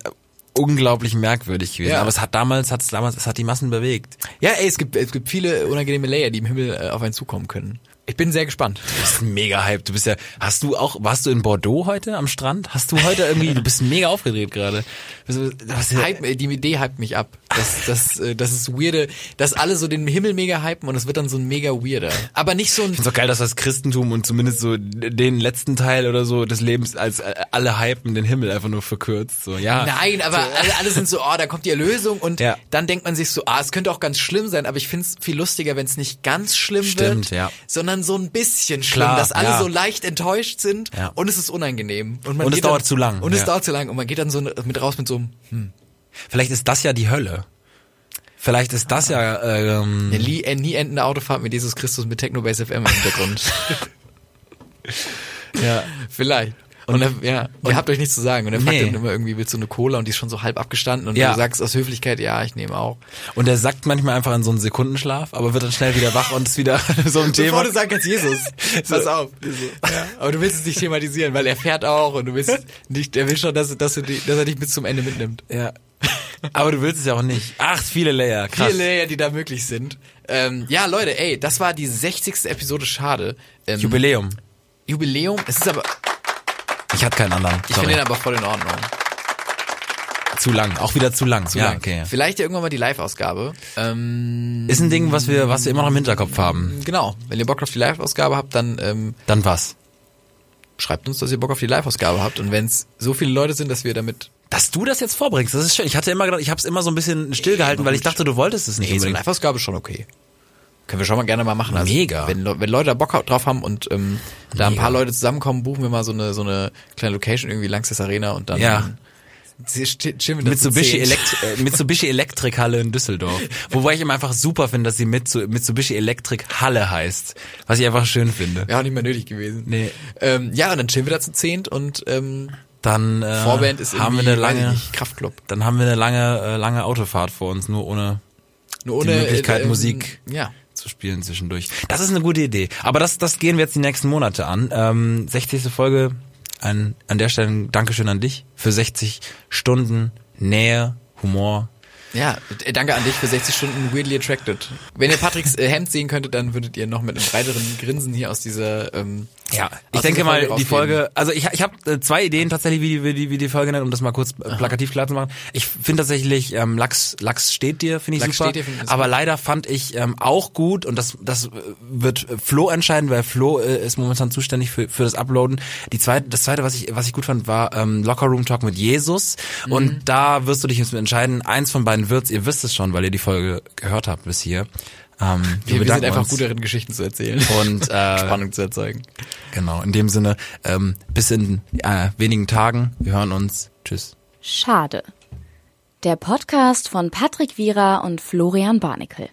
unglaublich merkwürdig gewesen. Ja. Aber es hat damals, hat es damals, es hat die Massen bewegt. Ja, ey, es gibt es gibt viele unangenehme Layer, die im Himmel äh, auf einen zukommen können. Ich bin sehr gespannt. Du bist mega hyped. Du bist ja, hast du auch, warst du in Bordeaux heute am Strand? Hast du heute irgendwie, du bist mega aufgedreht gerade. Hype, die Idee hypt mich ab. Das, das, äh, das ist weirde, dass alle so den Himmel mega hypen und es wird dann so ein mega weirder. Aber nicht so ein Ich find's auch geil, dass das Christentum und zumindest so den letzten Teil oder so des Lebens als äh, alle hypen den Himmel einfach nur verkürzt. So, ja. Nein, aber alle, alle sind so, oh, da kommt die Erlösung und Ja. dann denkt man sich so, ah, es könnte auch ganz schlimm sein, aber ich find's viel lustiger, wenn es nicht ganz schlimm Stimmt, wird, ja. sondern so ein bisschen schlimm, Klar, dass alle ja. so leicht enttäuscht sind Ja. und es ist unangenehm. Und, man Und es dauert dann, zu lang, Und es ja. dauert zu lang und man geht dann so mit raus mit so einem, hm. Vielleicht ist das ja die Hölle. Vielleicht ist das ja, ähm, Eine nie, äh, nie endende Autofahrt mit Jesus Christus mit Technobase FM im Hintergrund. ja. Vielleicht. Und, er, ja, und ihr habt euch nichts zu sagen. Und er fragt Nee. dann immer irgendwie, willst du eine Cola? Und die ist schon so halb abgestanden. Und Ja. du sagst aus Höflichkeit, ja, ich nehme auch. Und er sackt manchmal einfach in so einen Sekundenschlaf, aber wird dann schnell wieder wach und ist wieder so ein Thema. Bevor du sagst als Jesus. Pass auf. Ja. Aber du willst es nicht thematisieren, weil er fährt auch und du willst nicht, er will schon, dass, dass, du die, dass er dich bis zum Ende mitnimmt. Ja. Aber du willst es ja auch nicht. Ach, viele Layer, krass. Viele Layer, die da möglich sind. Ähm, ja, Leute, ey, das war die 60. Episode Schade. Ähm, Jubiläum. Jubiläum. Es ist aber, Ich hatte keinen anderen. ich finde den aber voll in Ordnung. zu lang. Auch wieder zu lang. Zu ja, lang. okay. Vielleicht ja irgendwann mal die Live-Ausgabe. Ähm, Ist ein Ding, was wir, was wir immer noch im Hinterkopf haben. genau. Wenn ihr Bock auf die Live-Ausgabe habt, dann ähm, Dann was? schreibt uns, dass ihr Bock auf die Live-Ausgabe habt. Und wenn es so viele Leute sind, dass wir damit Dass du das jetzt vorbringst, das ist schön. Ich hatte immer gedacht, ich habe es immer so ein bisschen stillgehalten, weil ich dachte, du wolltest es nicht Nee, so eine unbedingt. Live-Ausgabe ist schon okay. Können wir schon mal gerne mal machen. Also, Mega. Wenn, wenn Leute da Bock drauf haben und ähm, da ein paar Leute zusammenkommen, buchen wir mal so eine so eine kleine Location irgendwie langs des Arena und dann Ja. Mitsubishi. Elekt äh, Mitsubishi Electric Halle in Düsseldorf. Wobei ich immer einfach super finde, dass sie Mitsu Mitsubishi Electric Halle heißt. Was ich einfach schön finde. Wäre auch nicht mehr nötig gewesen. Nee. Ähm, ja, und dann chillen wir da zu zehnt und ähm, Dann äh, Vorband ist haben wir eine lange, nicht, Kraftclub. dann haben wir eine lange, äh, lange Autofahrt vor uns, nur ohne Nur ohne die Möglichkeit, äh, ähm, Musik Ja. Zu spielen zwischendurch. Das ist eine gute Idee. Aber das, das gehen wir jetzt die nächsten Monate an. Ähm, 60. Folge. An, an der Stelle ein Dankeschön an dich für 60 Stunden Nähe, Humor. Ja, äh, danke an dich für 60 Stunden Weirdly Attracted. Wenn ihr Patricks äh, Hemd sehen könntet, dann würdet ihr noch mit einem breiteren Grinsen hier aus dieser ähm, Ja, ich aus denke mal, die. Folge, also ich, ich habe äh, zwei Ideen tatsächlich, wie die, wie die, wie die Folge nennt, um das mal kurz äh, plakativ klar zu machen. Ich finde tatsächlich, ähm, Lachs, Lachs steht dir, finde ich Lachs super. steht dir, finde ich aber leider fand ich ähm, auch gut, und das, das äh, wird Flo entscheiden, weil Flo äh, ist momentan zuständig für, für das Uploaden. Die zweite, das zweite, was ich, was ich gut fand, war ähm, Locker Room Talk mit Jesus. Mhm. Und da wirst du dich jetzt entscheiden. Eins von beiden wird's, ihr wisst es schon, weil ihr die Folge gehört habt bis hier. Ähm, Wir, wir sind einfach uns. gut darin, Geschichten zu erzählen. Und äh, Spannung zu erzeugen. Genau, in dem Sinne, ähm, bis in äh, wenigen Tagen. Wir hören uns. Tschüss. Schade. Der Podcast von Patrick Wierer und Florian Barnikel.